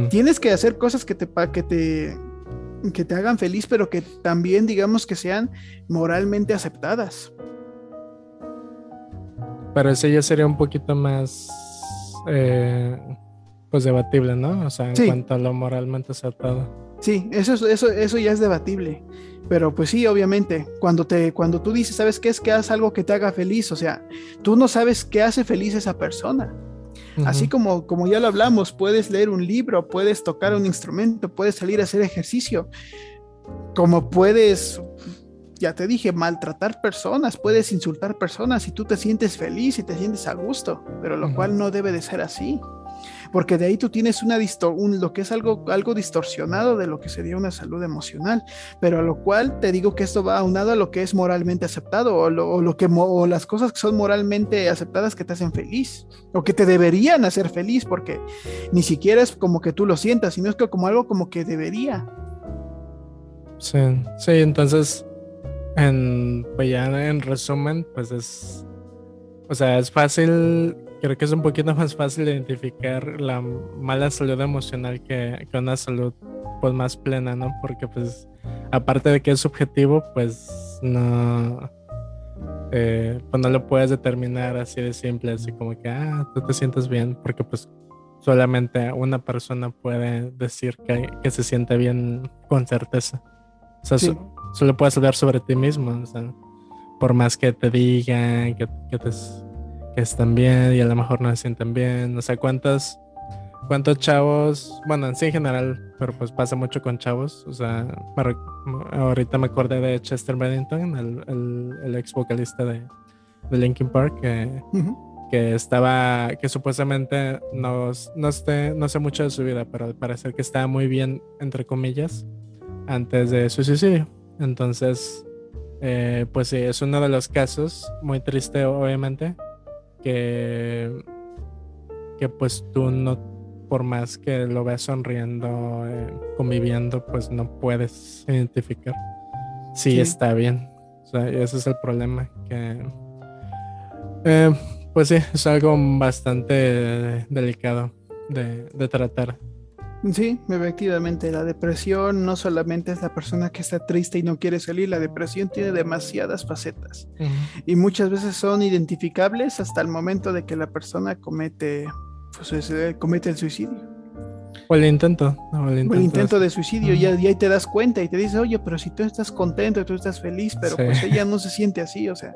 Tienes que hacer cosas que te, que te que te hagan feliz, pero que también digamos que sean moralmente aceptadas. Pero eso ya sería un poquito más eh, pues debatible, ¿no? O sea, en cuanto a lo moralmente aceptado. Sí, eso, eso, eso ya es debatible. Pero pues sí, obviamente, cuando, te, cuando tú dices, ¿sabes qué es que haz algo que te haga feliz? O sea, tú no sabes qué hace feliz esa persona. Así como, como ya lo hablamos, puedes leer un libro, puedes tocar un instrumento, puedes salir a hacer ejercicio, como puedes ya te dije, maltratar personas, puedes insultar personas y tú te sientes feliz y te sientes a gusto, pero lo cual no debe de ser así. Porque de ahí tú tienes una un, lo que es algo, algo distorsionado de lo que sería una salud emocional, pero a lo cual te digo que esto va aunado a lo que es moralmente aceptado o, lo, que o las cosas que son moralmente aceptadas que te hacen feliz o que te deberían hacer feliz, porque ni siquiera es como que tú lo sientas, sino es que como algo como que debería. Sí, sí, entonces en, pues ya en resumen, pues es, o sea, es fácil, creo que es un poquito más fácil identificar la mala salud emocional que, que una salud pues más plena, ¿no? Porque pues aparte de que es subjetivo, pues no, eh, pues no lo puedes determinar así de simple, así como que, ah, tú te sientes bien, porque pues solamente una persona puede decir que, que se siente bien con certeza. O sea, solo puedes hablar sobre ti mismo. por más que te digan que, que, están bien y a lo mejor no se sienten bien. O sea, ¿cuántos, cuántos chavos, bueno, en sí en general, pero pues pasa mucho con chavos. O sea, ahorita me acordé de Chester Bennington, el, el, ex vocalista de, de Linkin Park, que, que estaba, que supuestamente no, no, sé, no sé mucho de su vida, pero parece que estaba muy bien, entre comillas, antes de su suicidio. Entonces, eh, pues sí, es uno de los casos, muy triste obviamente, que, que pues tú no, por más que lo veas sonriendo, eh, conviviendo, pues no puedes identificar si está bien. O sea, ese es el problema, que eh, pues sí, es algo bastante delicado de, de tratar. Sí, efectivamente, la depresión no solamente es la persona que está triste y no quiere salir, la depresión tiene demasiadas facetas y muchas veces son identificables hasta el momento de que la persona comete, pues, comete el suicidio. O el intento. O el intento, de suicidio, y, ahí te das cuenta y te dices, oye, pero si tú estás contento, tú estás feliz, pero pues ella no se siente así, o sea,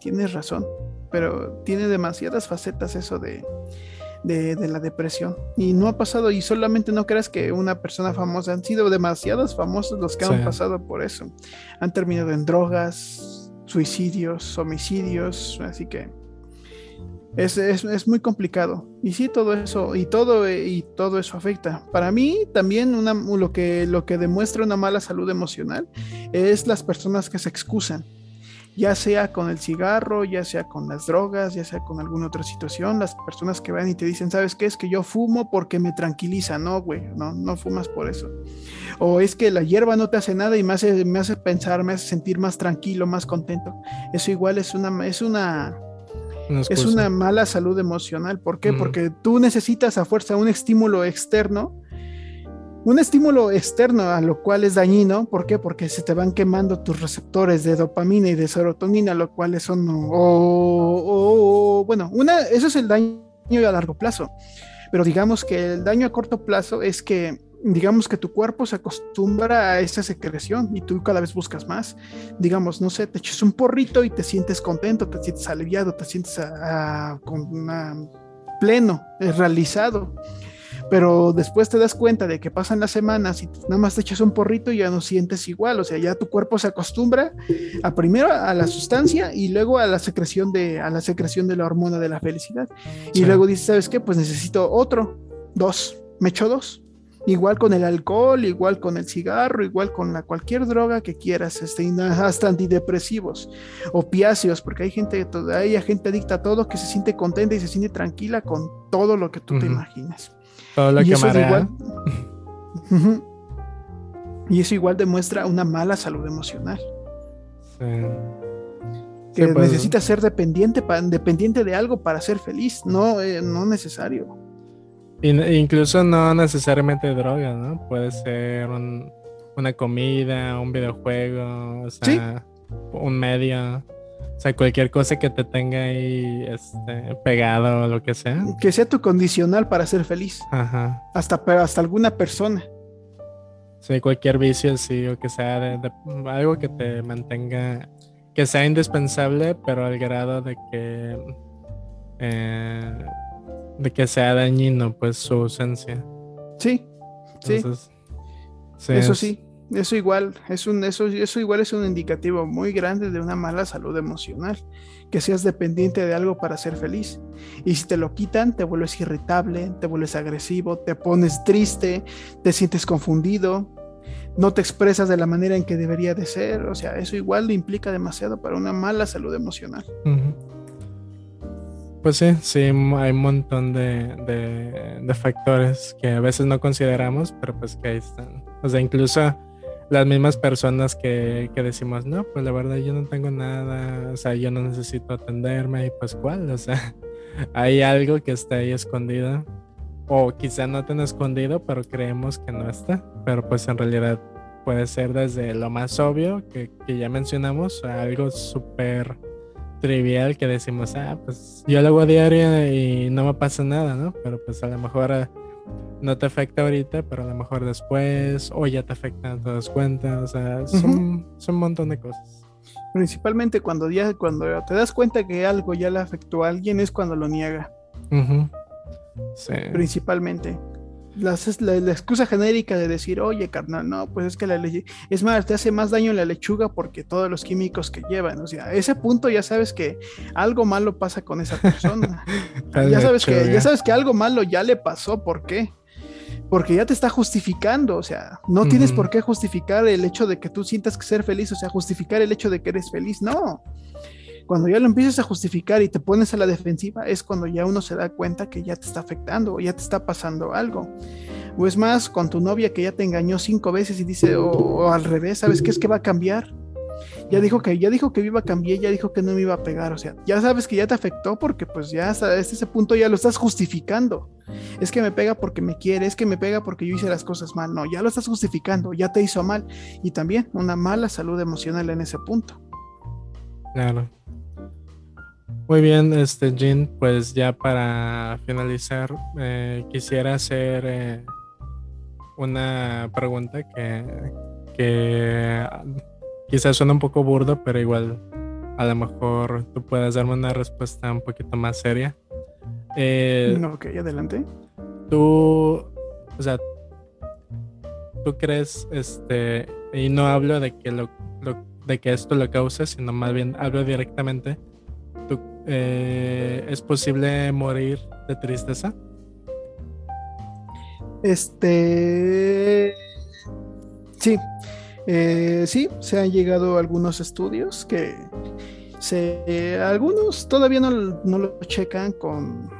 tienes razón, pero tiene demasiadas facetas eso de, de, la depresión. Y no ha pasado, y solamente no creas que una persona famosa, han sido demasiados famosos los que han pasado por eso. Han terminado en drogas, suicidios, homicidios, así que es, es, muy complicado. Y sí, todo eso, y todo, y todo eso afecta. Para mí, también una, lo, que, lo que demuestra una mala salud emocional es las personas que se excusan ya sea con el cigarro, ya sea con las drogas, ya sea con alguna otra situación, las personas que van y te dicen, ¿sabes qué? Es que yo fumo porque me tranquiliza, no, güey, no, no fumas por eso. O es que la hierba no te hace nada y me hace, me hace pensar, me hace sentir más tranquilo, más contento. Eso igual es una, es una, es una mala salud emocional. ¿Por qué? Porque tú necesitas a fuerza un estímulo externo un estímulo externo a lo cual es dañino, ¿por qué? Porque se te van quemando tus receptores de dopamina y de serotonina, lo cual son, o, bueno, eso es el daño a largo plazo, pero digamos que el daño a corto plazo es que, digamos que tu cuerpo se acostumbra a esa secreción y tú cada vez buscas más, digamos, no sé, te echas un porrito y te sientes contento, te sientes aliviado, te sientes con pleno, realizado pero después te das cuenta de que pasan las semanas y nada más te echas un porrito y ya no sientes igual, o sea, ya tu cuerpo se acostumbra a primero a la sustancia y luego a la secreción de a la secreción de la hormona de la felicidad. Y luego dices, ¿sabes qué? Pues necesito otro, dos, me echo dos. Igual con el alcohol, igual con el cigarro, igual con la cualquier droga que quieras, este, hasta antidepresivos, opiáceos, porque hay gente, hay gente adicta a todo que se siente contenta y se siente tranquila con todo lo que tú te imaginas. Lo y eso igual, y eso igual demuestra una mala salud emocional. Sí. Que pues. necesita ser dependiente, dependiente de algo para ser feliz, no, eh, no necesario. incluso no necesariamente droga, ¿no? Puede ser una comida, un videojuego, o sea, un medio. O sea, cualquier cosa que te tenga ahí este, pegado o lo que sea. Que sea tu condicional para ser feliz. Ajá. Hasta, hasta alguna persona. Sí, cualquier vicio, sí, o que sea de, algo que te mantenga, que sea indispensable, pero al grado de que, eh, de que sea dañino, pues su ausencia. Sí, sí. Eso sí. Eso igual, es un, eso, eso igual es un indicativo muy grande de una mala salud emocional, que seas dependiente de algo para ser feliz. Y si te lo quitan, te vuelves irritable, te vuelves agresivo, te pones triste, te sientes confundido, no te expresas de la manera en que debería de ser. O sea, eso igual implica demasiado para una mala salud emocional. Pues sí, sí, hay un montón de, de, factores que a veces no consideramos, pero pues que ahí están. O sea, incluso las mismas personas que, que, decimos, no, pues la verdad yo no tengo nada, o sea, yo no necesito atenderme y pues cuál, o sea, hay algo que está ahí escondido o quizá no tan escondido, pero creemos que no está, pero pues en realidad puede ser desde lo más obvio que, que ya mencionamos a algo súper trivial que decimos, ah, pues yo lo hago a diario y no me pasa nada, ¿no? Pero pues a lo mejor no te afecta ahorita, pero a lo mejor después, o ya te afecta, no te das cuenta, o sea, son, son un montón de cosas. Principalmente cuando ya, cuando te das cuenta que algo ya le afectó a alguien es cuando lo niega. sí. Principalmente la, la, excusa genérica de decir, oye, carnal, no, pues es que la leche, es más, te hace más daño la lechuga porque todos los químicos que llevan, o sea, a ese punto ya sabes que algo malo pasa con esa persona. ya, sabes que, ya sabes que algo malo ya le pasó, ¿por qué? Porque ya te está justificando, o sea, no tienes por qué justificar el hecho de que tú sientas que ser feliz, o sea, justificar el hecho de que eres feliz, no. Cuando ya lo empiezas a justificar y te pones a la defensiva, es cuando ya uno se da cuenta que ya te está afectando o ya te está pasando algo. O es más, con tu novia que ya te engañó cinco veces y dice, o, al revés, ¿sabes qué es que va a cambiar? Ya dijo que ya dijo que iba a cambiar, ya dijo que no me iba a pegar, o sea, ya sabes que ya te afectó porque pues ya hasta ese punto ya lo estás justificando. Es que me pega porque me quiere, es que me pega porque yo hice las cosas mal. No, ya lo estás justificando, ya te hizo mal y también una mala salud emocional en ese punto. Claro. Muy bien, este Jean, pues ya para finalizar, eh, quisiera hacer eh, una pregunta que, que quizás suena un poco burdo, pero igual a lo mejor tú puedas darme una respuesta un poquito más seria. Eh, no, ok, adelante. Tú, o sea, tú crees, este, y no hablo de que lo, de que esto lo cause, sino más bien hablo directamente eh, ¿es posible morir de tristeza? Este. Sí. Eh, sí, se han llegado algunos estudios que se, algunos todavía no, lo checan con,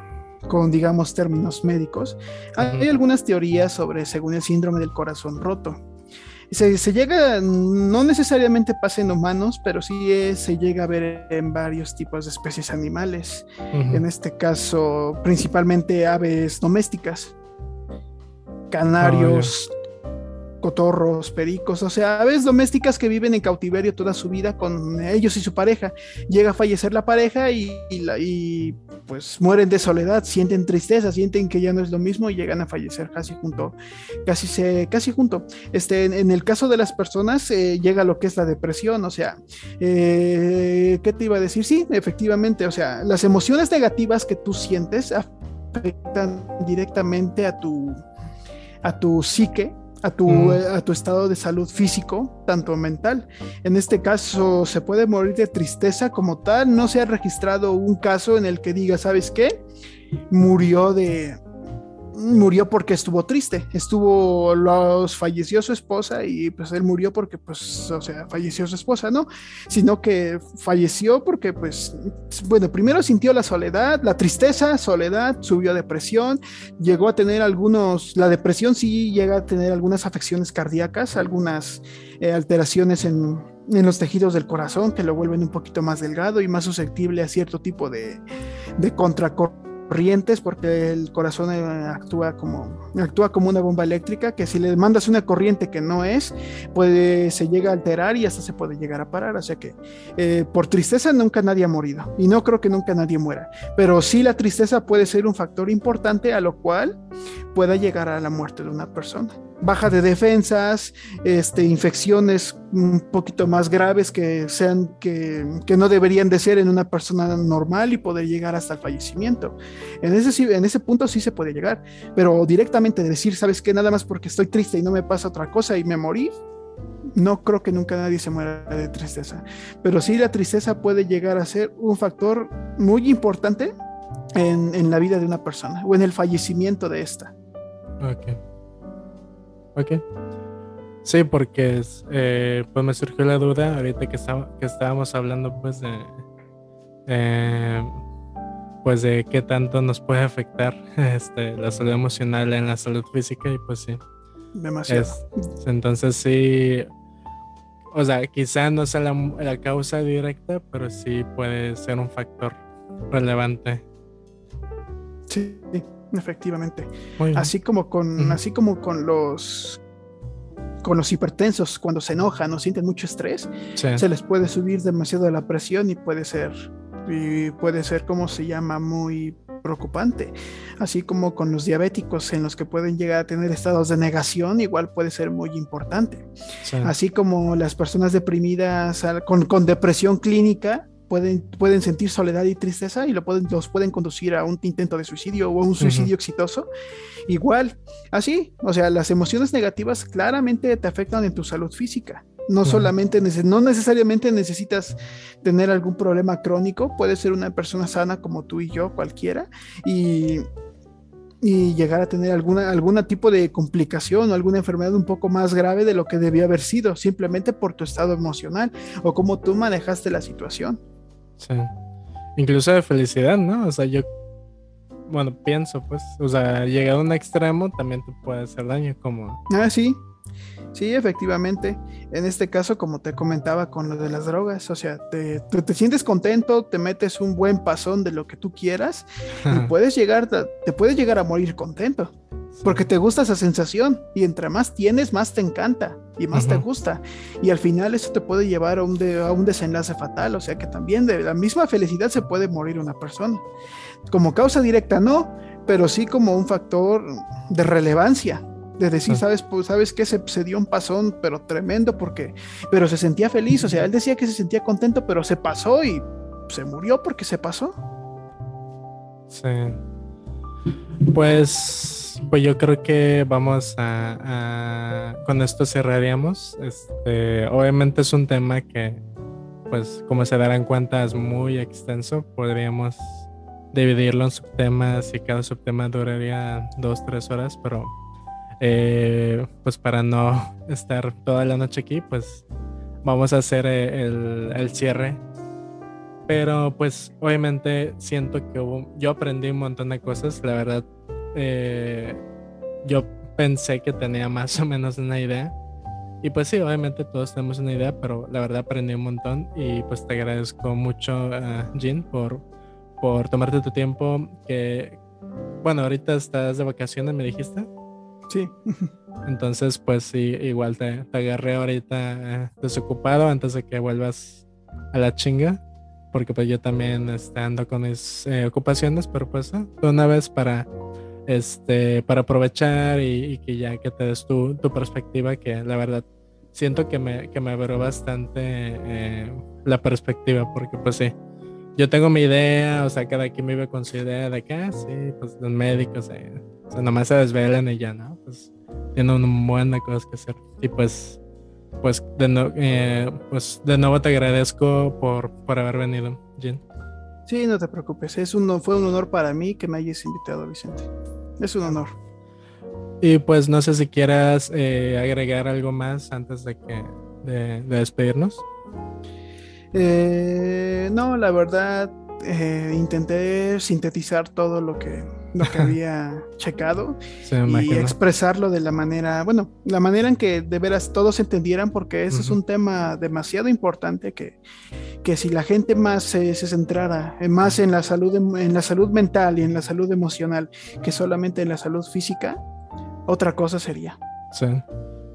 con, digamos, términos médicos. Hay algunas teorías sobre, según el síndrome del corazón roto se, llega, no necesariamente pasa en humanos, pero sí se llega a ver en varios tipos de especies animales. En este caso, principalmente aves domésticas, canarios, cotorros, pericos, o sea, aves domésticas que viven en cautiverio toda su vida con ellos y su pareja. Llega a fallecer la pareja y, y, pues mueren de soledad, sienten tristeza, sienten que ya no es lo mismo y llegan a fallecer casi junto, casi se, casi junto. Este, en, el caso de las personas eh, llega lo que es la depresión, o sea, eh, ¿qué te iba a decir? Sí, efectivamente, o sea, las emociones negativas que tú sientes afectan directamente a tu a tu psique a tu, mm. eh, a tu estado de salud físico, tanto mental. En este caso, se puede morir de tristeza como tal. No se ha registrado un caso en el que diga, ¿sabes qué? Murió de, murió porque estuvo triste, estuvo, los falleció su esposa y pues él murió porque pues, o sea, falleció su esposa, ¿no? Sino que falleció porque pues, bueno, primero sintió la soledad, la tristeza, soledad, subió depresión, llegó a tener algunos, la depresión sí llega a tener algunas afecciones cardíacas, algunas eh, alteraciones en, en los tejidos del corazón que lo vuelven un poquito más delgado y más susceptible a cierto tipo de, de corrientes porque el corazón eh, actúa como, actúa como una bomba eléctrica que si le mandas una corriente que no es, puede, se llega a alterar y hasta se puede llegar a parar. O sea que eh, por tristeza nunca nadie ha morido y no creo que nunca nadie muera, pero sí la tristeza puede ser un factor importante a lo cual pueda llegar a la muerte de una persona baja de defensas, este, infecciones un poquito más graves que sean que, que, no deberían de ser en una persona normal y poder llegar hasta el fallecimiento. En ese, en ese punto sí se puede llegar, pero directamente decir, ¿sabes qué? Nada más porque estoy triste y no me pasa otra cosa y me morí, no creo que nunca nadie se muera de tristeza, pero sí la tristeza puede llegar a ser un factor muy importante en, la vida de una persona o en el fallecimiento de esta. Ok. Ok. Sí, porque eh, pues me surgió la duda ahorita que, que estábamos hablando pues de eh, pues de qué tanto nos puede afectar este, la salud emocional en la salud física y pues sí. Demasiado. entonces sí, o sea, quizá no sea la, causa directa, pero sí puede ser un factor relevante. Sí, efectivamente. Así como con, así como con los con los hipertensos, cuando se enojan o sienten mucho estrés, se les puede subir demasiado la presión y puede ser y puede ser como se llama muy preocupante, así como con los diabéticos en los que pueden llegar a tener estados de negación, igual puede ser muy importante. Así como las personas deprimidas con, con depresión clínica, Pueden, pueden, sentir soledad y tristeza y lo pueden, los pueden conducir a un intento de suicidio o un suicidio exitoso. Igual, así, o sea, las emociones negativas claramente te afectan en tu salud física. No solamente, no necesariamente necesitas tener algún problema crónico, puede ser una persona sana como tú y yo, cualquiera, y, y llegar a tener alguna, algún tipo de complicación o alguna enfermedad un poco más grave de lo que debía haber sido, simplemente por tu estado emocional o cómo tú manejaste la situación. Sí. Incluso de felicidad, ¿no? O sea, yo, bueno, pienso, pues, o sea, llegado a un extremo también te puede hacer daño, como... Ah, sí, Sí, efectivamente. En este caso, como te comentaba con lo de las drogas, o sea, te, te, sientes contento, te metes un buen pasón de lo que tú quieras y puedes llegar, te puedes llegar a morir contento. Porque te gusta esa sensación y entre más tienes, más te encanta y más te gusta. Y al final eso te puede llevar a un, a un desenlace fatal. O sea que también de la misma felicidad se puede morir una persona. Como causa directa no, pero sí como un factor de relevancia de decir, sabes, pues, sabes que se, se, dio un pasón, pero tremendo, porque, pero se sentía feliz, o sea, él decía que se sentía contento, pero se pasó y se murió porque se pasó. Sí. Pues, pues yo creo que vamos a, con esto cerraríamos. Este, obviamente es un tema que, pues, como se darán cuenta, es muy extenso. Podríamos dividirlo en subtemas y cada subtema duraría dos, tres horas, pero eh, pues para no estar toda la noche aquí, pues vamos a hacer eh, el, cierre. Pero pues obviamente siento que yo aprendí un montón de cosas, la verdad. Eh, yo pensé que tenía más o menos una idea. Y pues sí, obviamente todos tenemos una idea, pero la verdad aprendí un montón y pues te agradezco mucho, Jean, por, por tomarte tu tiempo. Que, bueno, ahorita estás de vacaciones, me dijiste. Sí. Entonces, pues sí, igual te, agarré ahorita eh, desocupado antes de que vuelvas a la chinga. Porque pues yo también este, ando con mis eh, ocupaciones, pero pues eh, una vez para este para aprovechar y, que ya que te des tu, tu, perspectiva, que la verdad siento que me, que me abrió bastante la perspectiva, porque pues sí, yo tengo mi idea, o sea, cada quien vive con su idea de que, ah, sí, pues los médicos, o sea, nomás se desvelan y ya, ¿no? Pues tienen un buen de cosas que hacer. Y pues, pues de, eh, pues de nuevo te agradezco por, por haber venido, Jen. Sí, no te preocupes. Es un, fue un honor para mí que me hayas invitado, Vicente. Es un honor. Y pues no sé si quieras eh, agregar algo más antes de que de, despedirnos. Eh, no, la verdad, intenté sintetizar todo lo que lo que había checado y expresarlo de la manera, bueno, la manera en que de veras todos entendieran, porque ese es un tema demasiado importante que, que si la gente más se, centrara más en la salud en la salud mental y en la salud emocional que solamente en la salud física, otra cosa sería. Sí.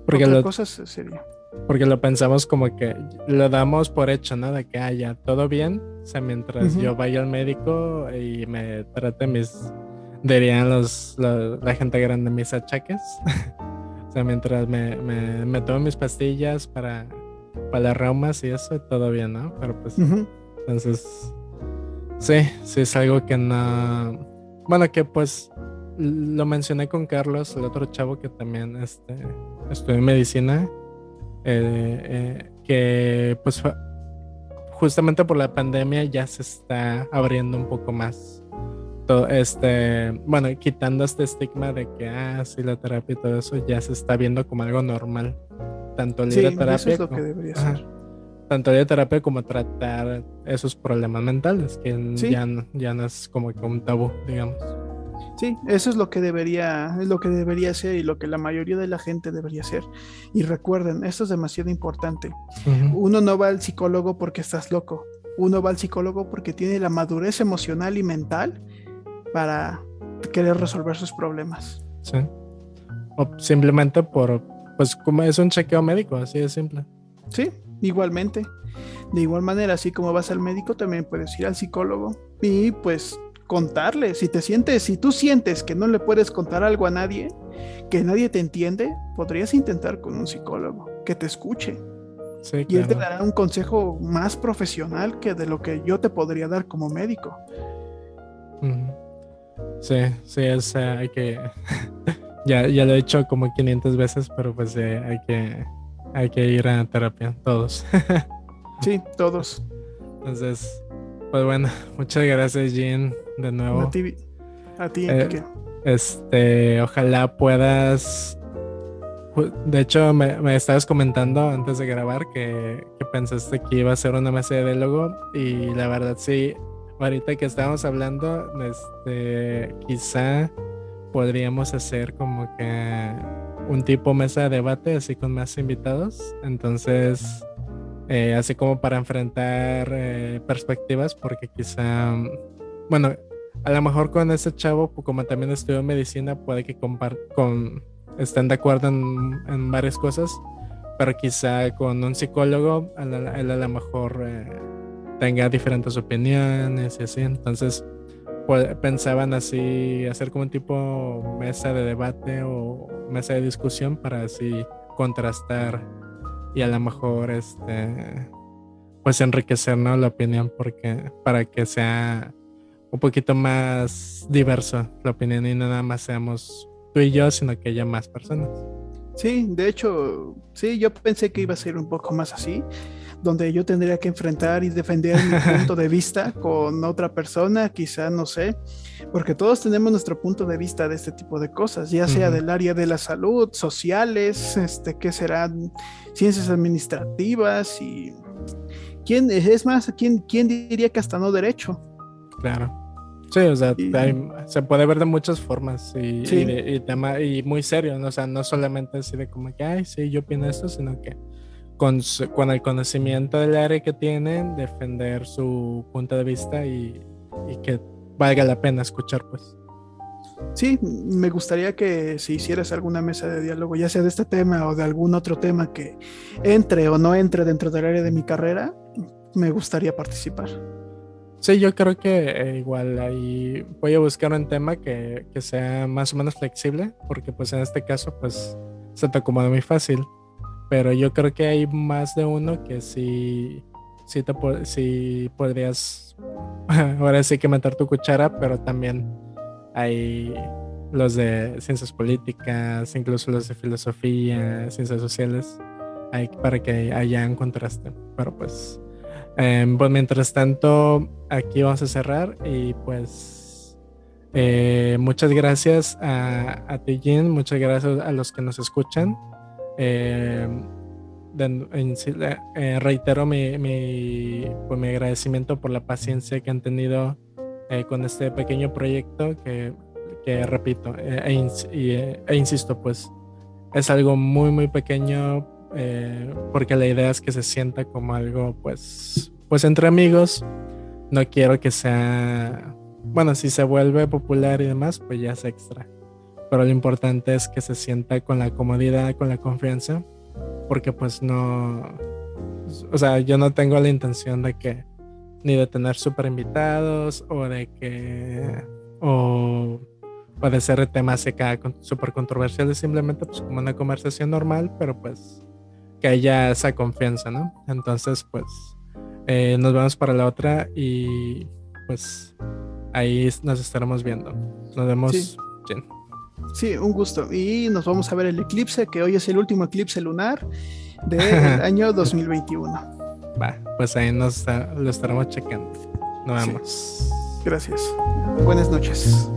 Porque otra cosa sería. Porque lo pensamos como que lo damos por hecho, ¿no? De que haya todo bien. O sea, mientras yo vaya al médico y me trate mis dirían los, la gente grande mis achaques. o sea, mientras me, me, tomo mis pastillas para, para las reumas y eso, todo bien, ¿no? Pero pues, entonces, sí, sí es algo que no... Bueno, que pues lo mencioné con Carlos, el otro chavo que también este, estudió medicina. eh, que pues justamente por la pandemia ya se está abriendo un poco más. Todo este, bueno, quitando este estigma de que, ah, sí, la terapia y todo eso ya se está viendo como algo normal. Tanto el Sí, terapia eso es lo como- que debería Ajá. ser. tanto de terapia como tratar esos problemas mentales, que Sí. ya, no- ya no es como que un tabú, digamos. Sí, eso es lo que debería, es lo que debería ser y lo que la mayoría de la gente debería hacer. Y recuerden, esto es demasiado importante. Uno no va al psicólogo porque estás loco. Uno va al psicólogo porque tiene la madurez emocional y mental para querer resolver sus problemas. Sí. O simplemente por, pues como es un chequeo médico, así de simple. Sí, igualmente. De igual manera, así como vas al médico, también puedes ir al psicólogo y pues contarle. Si te sientes, si tú sientes que no le puedes contar algo a nadie, que nadie te entiende, podrías intentar con un psicólogo que te escuche. Sí, Y él te dará un consejo más profesional que de lo que yo te podría dar como médico. Sí, sí, es, eh, hay que, ya, ya lo he hecho como 500 veces, pero pues eh, hay que, hay que ir a terapia, todos. Sí, todos. Entonces, pues bueno, muchas gracias Jean de nuevo. A ti, a ti, Eh. Este, ojalá puedas. De hecho, me, me estabas comentando antes de grabar que, que pensaste que iba a ser una mesa de diálogo. Y la verdad, sí, ahorita que estábamos hablando, este, quizá podríamos hacer como que un tipo mesa de debate, así con más invitados. Entonces, eh, así como para enfrentar eh, perspectivas, porque quizá, bueno, a lo mejor con ese chavo, pues, como también estudió medicina, puede que con, estén de acuerdo en, en varias cosas, pero quizá con un psicólogo, él a lo mejor eh, tenga diferentes opiniones y así. Entonces, pues, pensaban así hacer como un tipo mesa de debate o mesa de discusión para así contrastar y a lo mejor este pues enriquecer ¿no? la opinión porque para que sea un poquito más diverso la opinión y no nada más seamos tú y yo, sino que haya más personas. Sí, de hecho, sí, yo pensé que iba a ser un poco más así, donde yo tendría que enfrentar y defender mi punto de vista con otra persona, quizá, no sé, porque todos tenemos nuestro punto de vista de este tipo de cosas, ya sea Ujú. del área de la salud, sociales, este, que serán ciencias administrativas y quién es más, quién, quién diría que hasta no derecho. Claro. Sí, o sea, Y- hay- se puede ver de muchas formas y, Sí. y, de- y y muy serio, ¿no? o sea, no solamente así de como que, ay, sí, yo opino esto, sino que con, su- con el conocimiento del área que tienen, defender su punto de vista y, y que valga la pena escuchar, pues. Sí, me gustaría que si hicieras alguna mesa de diálogo, ya sea de este tema o de algún otro tema que entre o no entre dentro del área de mi carrera, me gustaría participar. Sí, yo creo que eh, igual ahí voy a buscar un tema que, que sea más o menos flexible, porque pues en este caso pues se te acomoda muy fácil, pero yo creo que hay más de uno que sí, sí, te, sí podrías, ahora sí que meter tu cuchara, pero también hay los de ciencias políticas, incluso los de filosofía, ciencias sociales, hay, para que haya un contraste, pero pues... Pues mientras tanto, aquí vamos a cerrar y pues eh, muchas gracias a, a ti, Jin, muchas gracias a los que nos escuchan. Le- eh, reitero mi, mi, pues, mi agradecimiento por la paciencia que han tenido eh, con este pequeño proyecto que, que repito, eh, e, eh, e insisto, pues es algo muy, muy pequeño eh, porque la idea es que se sienta como algo, pues, pues entre amigos. No quiero que sea, bueno, si se vuelve popular y demás, pues ya es extra. Pero lo importante es que se sienta con la comodidad, con la confianza, porque pues no, o sea, yo no tengo la intención de que ni de tener super invitados o de que o, o de ser temas acá súper controversiales, simplemente pues como una conversación normal, pero pues que haya esa confianza, ¿no? Entonces, pues eh, nos vemos para la otra y pues ahí nos estaremos viendo. Nos vemos. Sí. Jen. Sí, un gusto. Y nos vamos a ver el eclipse, que hoy es el último eclipse lunar del año 2021. Va, pues ahí nos lo estaremos checando. Nos vemos. Gracias. Buenas noches.